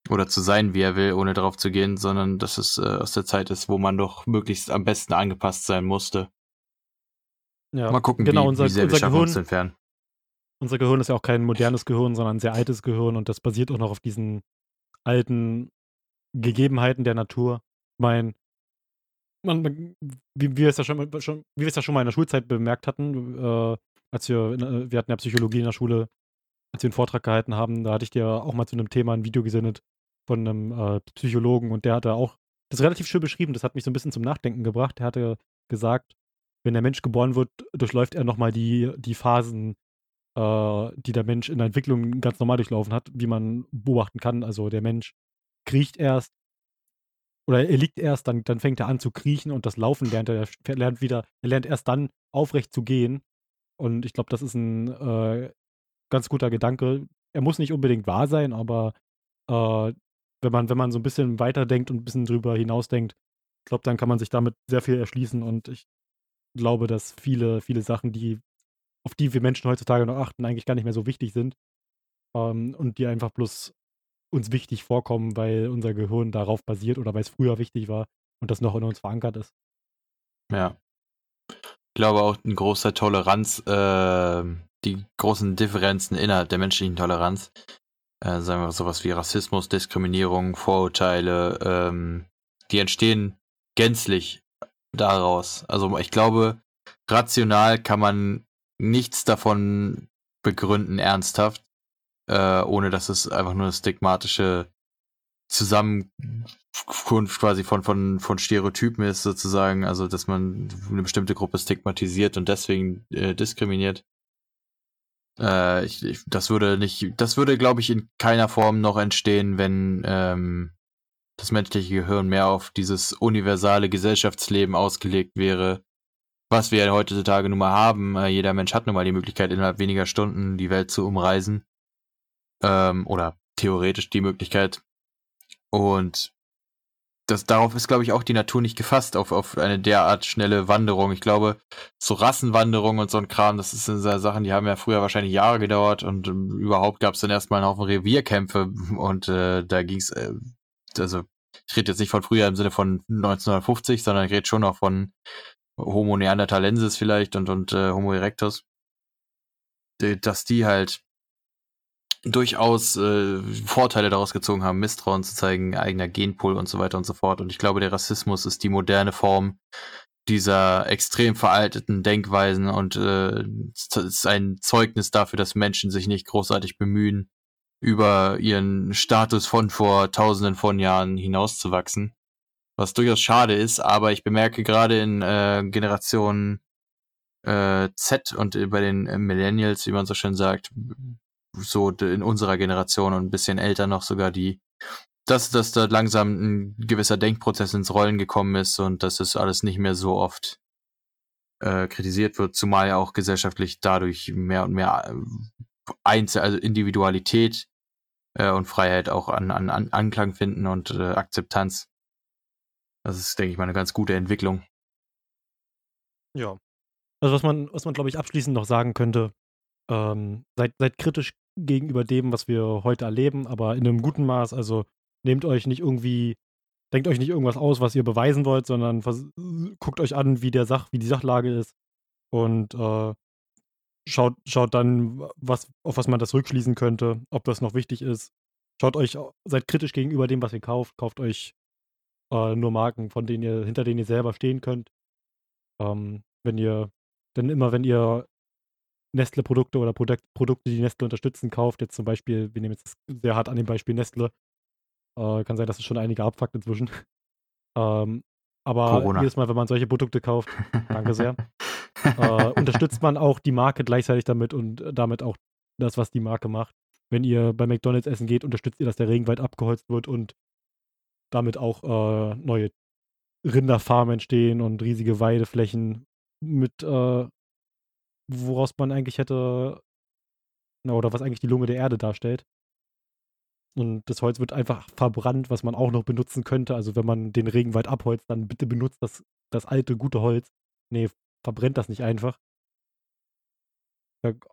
Oder zu sein, wie er will, ohne drauf zu gehen, sondern dass es äh, aus der Zeit ist, wo man doch möglichst am besten angepasst sein musste. Ja. Mal gucken, genau, wie, unser, wie sehr wir unser schaffen, Gehirn, uns entfernen. unser Gehirn ist ja auch kein modernes Gehirn, sondern ein sehr altes Gehirn und das basiert auch noch auf diesen alten Gegebenheiten der Natur. Ich meine, man, wie, wie wir es ja schon, mal- schon, wie wir es ja schon mal in der Schulzeit bemerkt hatten, äh, als wir, in, äh, wir hatten ja Psychologie in der Schule, als wir einen Vortrag gehalten haben, da hatte ich dir auch mal zu einem Thema ein Video gesendet von einem äh, Psychologen und der hatte auch das relativ schön beschrieben, das hat mich so ein bisschen zum Nachdenken gebracht. Der hatte gesagt, wenn der Mensch geboren wird, durchläuft er nochmal die, die Phasen, äh, die der Mensch in der Entwicklung ganz normal durchlaufen hat, wie man beobachten kann. Also der Mensch kriecht erst, oder er liegt erst, dann, dann fängt er an zu kriechen und das Laufen lernt er. Er lernt wieder, er lernt erst dann aufrecht zu gehen. Und ich glaube, das ist ein äh, ganz guter Gedanke. Er muss nicht unbedingt wahr sein, aber äh, wenn man, wenn man so ein bisschen weiterdenkt und ein bisschen drüber hinausdenkt, ich glaube, dann kann man sich damit sehr viel erschließen und ich glaube, dass viele, viele Sachen, die, auf die wir Menschen heutzutage noch achten, eigentlich gar nicht mehr so wichtig sind. Ähm, und die einfach bloß uns wichtig vorkommen, weil unser Gehirn darauf basiert oder weil es früher wichtig war und das noch in uns verankert ist. Ja. Ich glaube auch ein großer Toleranz, äh, die großen Differenzen innerhalb der menschlichen Toleranz, äh, sagen wir sowas wie Rassismus, Diskriminierung, Vorurteile, ähm, die entstehen gänzlich daraus. Also ich glaube, rational kann man nichts davon begründen, ernsthaft, äh, ohne dass es einfach nur eine stigmatische Zusammenkunft quasi von, von, von Stereotypen ist, sozusagen. Also, dass man eine bestimmte Gruppe stigmatisiert und deswegen äh, diskriminiert. Äh, ich, ich, das würde nicht, das würde, glaube ich, in keiner Form noch entstehen, wenn ähm, das menschliche Gehirn mehr auf dieses universale Gesellschaftsleben ausgelegt wäre, was wir heutzutage nun mal haben. Äh, jeder Mensch hat nun mal die Möglichkeit, innerhalb weniger Stunden die Welt zu umreisen. Ähm, oder theoretisch die Möglichkeit. Und das, darauf ist, glaube ich, auch die Natur nicht gefasst, auf, auf eine derart schnelle Wanderung. Ich glaube, so Rassenwanderung und so ein Kram, das sind so Sachen, die haben ja früher wahrscheinlich Jahre gedauert und ähm, überhaupt gab es dann erstmal einen Haufen Revierkämpfe und äh, da ging es, äh, also ich rede jetzt nicht von früher im Sinne von 1950, sondern ich rede schon auch von Homo neanderthalensis vielleicht und, und äh, Homo erectus, dass die halt durchaus äh, Vorteile daraus gezogen haben, Misstrauen zu zeigen, eigener Genpool und so weiter und so fort. Und ich glaube, der Rassismus ist die moderne Form dieser extrem veralteten Denkweisen und äh, ist ein Zeugnis dafür, dass Menschen sich nicht großartig bemühen, über ihren Status von vor tausenden von Jahren hinauszuwachsen. Was durchaus schade ist, aber ich bemerke gerade in äh, Generation äh, Z und bei den Millennials, wie man so schön sagt, so in unserer Generation und ein bisschen älter noch sogar die, dass, dass da langsam ein gewisser Denkprozess ins Rollen gekommen ist und dass es alles nicht mehr so oft äh, kritisiert wird, zumal ja auch gesellschaftlich dadurch mehr und mehr äh, Einzel, also Individualität äh, und Freiheit auch an, an, an Anklang finden und äh, Akzeptanz. Das ist, denke ich mal, eine ganz gute Entwicklung. Ja. Also was man, was man, glaube ich, abschließend noch sagen könnte, ähm, seid, seid kritisch gegenüber dem, was wir heute erleben, aber in einem guten Maß. Also nehmt euch nicht irgendwie, denkt euch nicht irgendwas aus, was ihr beweisen wollt, sondern guckt euch an, wie der Sach, wie die Sachlage ist und äh, schaut, schaut dann, was, auf was man das rückschließen könnte, ob das noch wichtig ist. Schaut euch, seid kritisch gegenüber dem, was ihr kauft, kauft euch äh, nur Marken, von denen ihr, hinter denen ihr selber stehen könnt. Ähm, wenn ihr, denn immer wenn ihr Nestle-Produkte oder Produk Produkte, die Nestle unterstützen, kauft. Jetzt zum Beispiel, wir nehmen jetzt sehr hart an dem Beispiel Nestle. Äh, kann sein, dass es schon einige abfuckt inzwischen. <laughs> ähm, aber Corona. jedes Mal, wenn man solche Produkte kauft, danke sehr, <laughs> äh, unterstützt man auch die Marke gleichzeitig damit und damit auch das, was die Marke macht. Wenn ihr bei McDonalds essen geht, unterstützt ihr, dass der Regenwald abgeholzt wird und damit auch äh, neue Rinderfarmen entstehen und riesige Weideflächen mit äh, woraus man eigentlich hätte, oder was eigentlich die Lunge der Erde darstellt. Und das Holz wird einfach verbrannt, was man auch noch benutzen könnte. Also wenn man den Regenwald abholzt, dann bitte benutzt das, das alte, gute Holz. Nee, verbrennt das nicht einfach.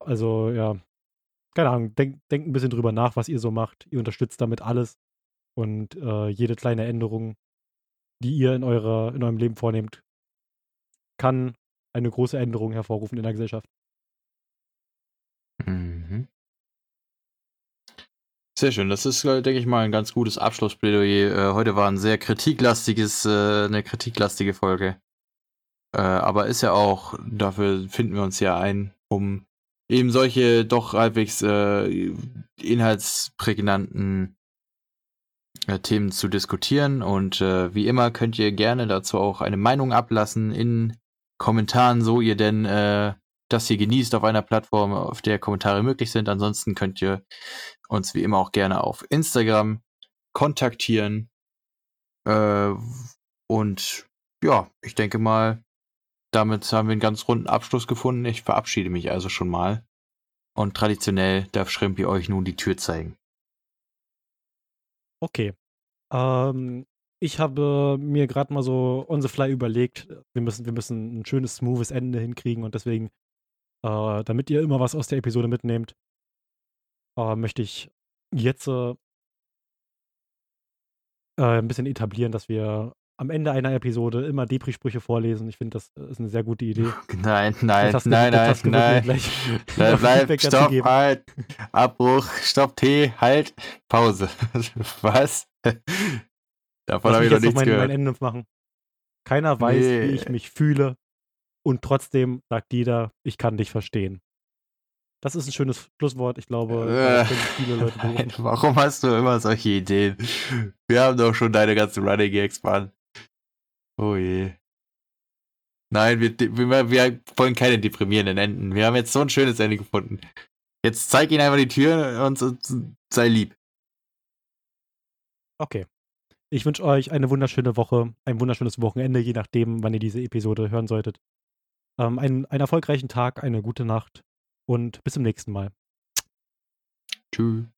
Also, ja, keine Ahnung, denkt denk ein bisschen drüber nach, was ihr so macht. Ihr unterstützt damit alles. Und äh, jede kleine Änderung, die ihr in, eurer, in eurem Leben vornehmt, kann eine große Änderung hervorrufen in der Gesellschaft. Mhm. Sehr schön. Das ist, äh, denke ich mal, ein ganz gutes Abschlussplädoyer. Äh, heute war ein sehr kritiklastiges, äh, eine kritiklastige Folge. aber ist ja auch, dafür finden wir uns ja ein, um eben solche doch halbwegs inhaltsprägnanten Themen zu diskutieren. Und wie immer könnt ihr gerne dazu auch eine Meinung ablassen in Kommentaren, so ihr denn äh, das hier genießt auf einer Plattform, auf der Kommentare möglich sind. Ansonsten könnt ihr uns wie immer auch gerne auf Instagram kontaktieren. Äh, und ja, ich denke mal, damit haben wir einen ganz runden Abschluss gefunden. Ich verabschiede mich also schon mal. Und traditionell darf Schrimpi euch nun die Tür zeigen. Okay. Ähm, ich habe mir gerade mal so on the fly überlegt, wir müssen, wir müssen ein schönes, smoothes Ende hinkriegen und deswegen, äh, damit ihr immer was aus der Episode mitnehmt, äh, möchte ich jetzt äh, äh ein bisschen etablieren, dass wir am Ende einer Episode immer Depri-Sprüche vorlesen. Ich finde, das ist eine sehr gute Idee. <laughs> Nein, nein, nein, nein, nein. nein <laughs> bleib, stopp, halt. Abbruch, stopp, T, halt, Pause. <laughs> Was? Davon habe ich noch nichts mein, gehört. mein Ende machen. Keiner weiß, nee. wie ich mich fühle. Und trotzdem sagt jeder, ich kann dich verstehen. Das ist ein schönes Schlusswort. Ich glaube, äh, viele Leute <laughs> nein, warum hast du immer solche Ideen? Wir haben doch schon deine ganzen Running Gags, Mann. Oh je. Nein, wir, wir, wir wollen keine deprimierenden Enden. Wir haben jetzt so ein schönes Ende gefunden. Jetzt zeig ihnen einfach die Tür und, und sei lieb. Okay. Ich wünsche euch eine wunderschöne Woche, ein wunderschönes Wochenende, je nachdem, wann ihr diese Episode hören solltet. Ähm, einen, einen erfolgreichen Tag, eine gute Nacht und bis zum nächsten Mal. Tschüss.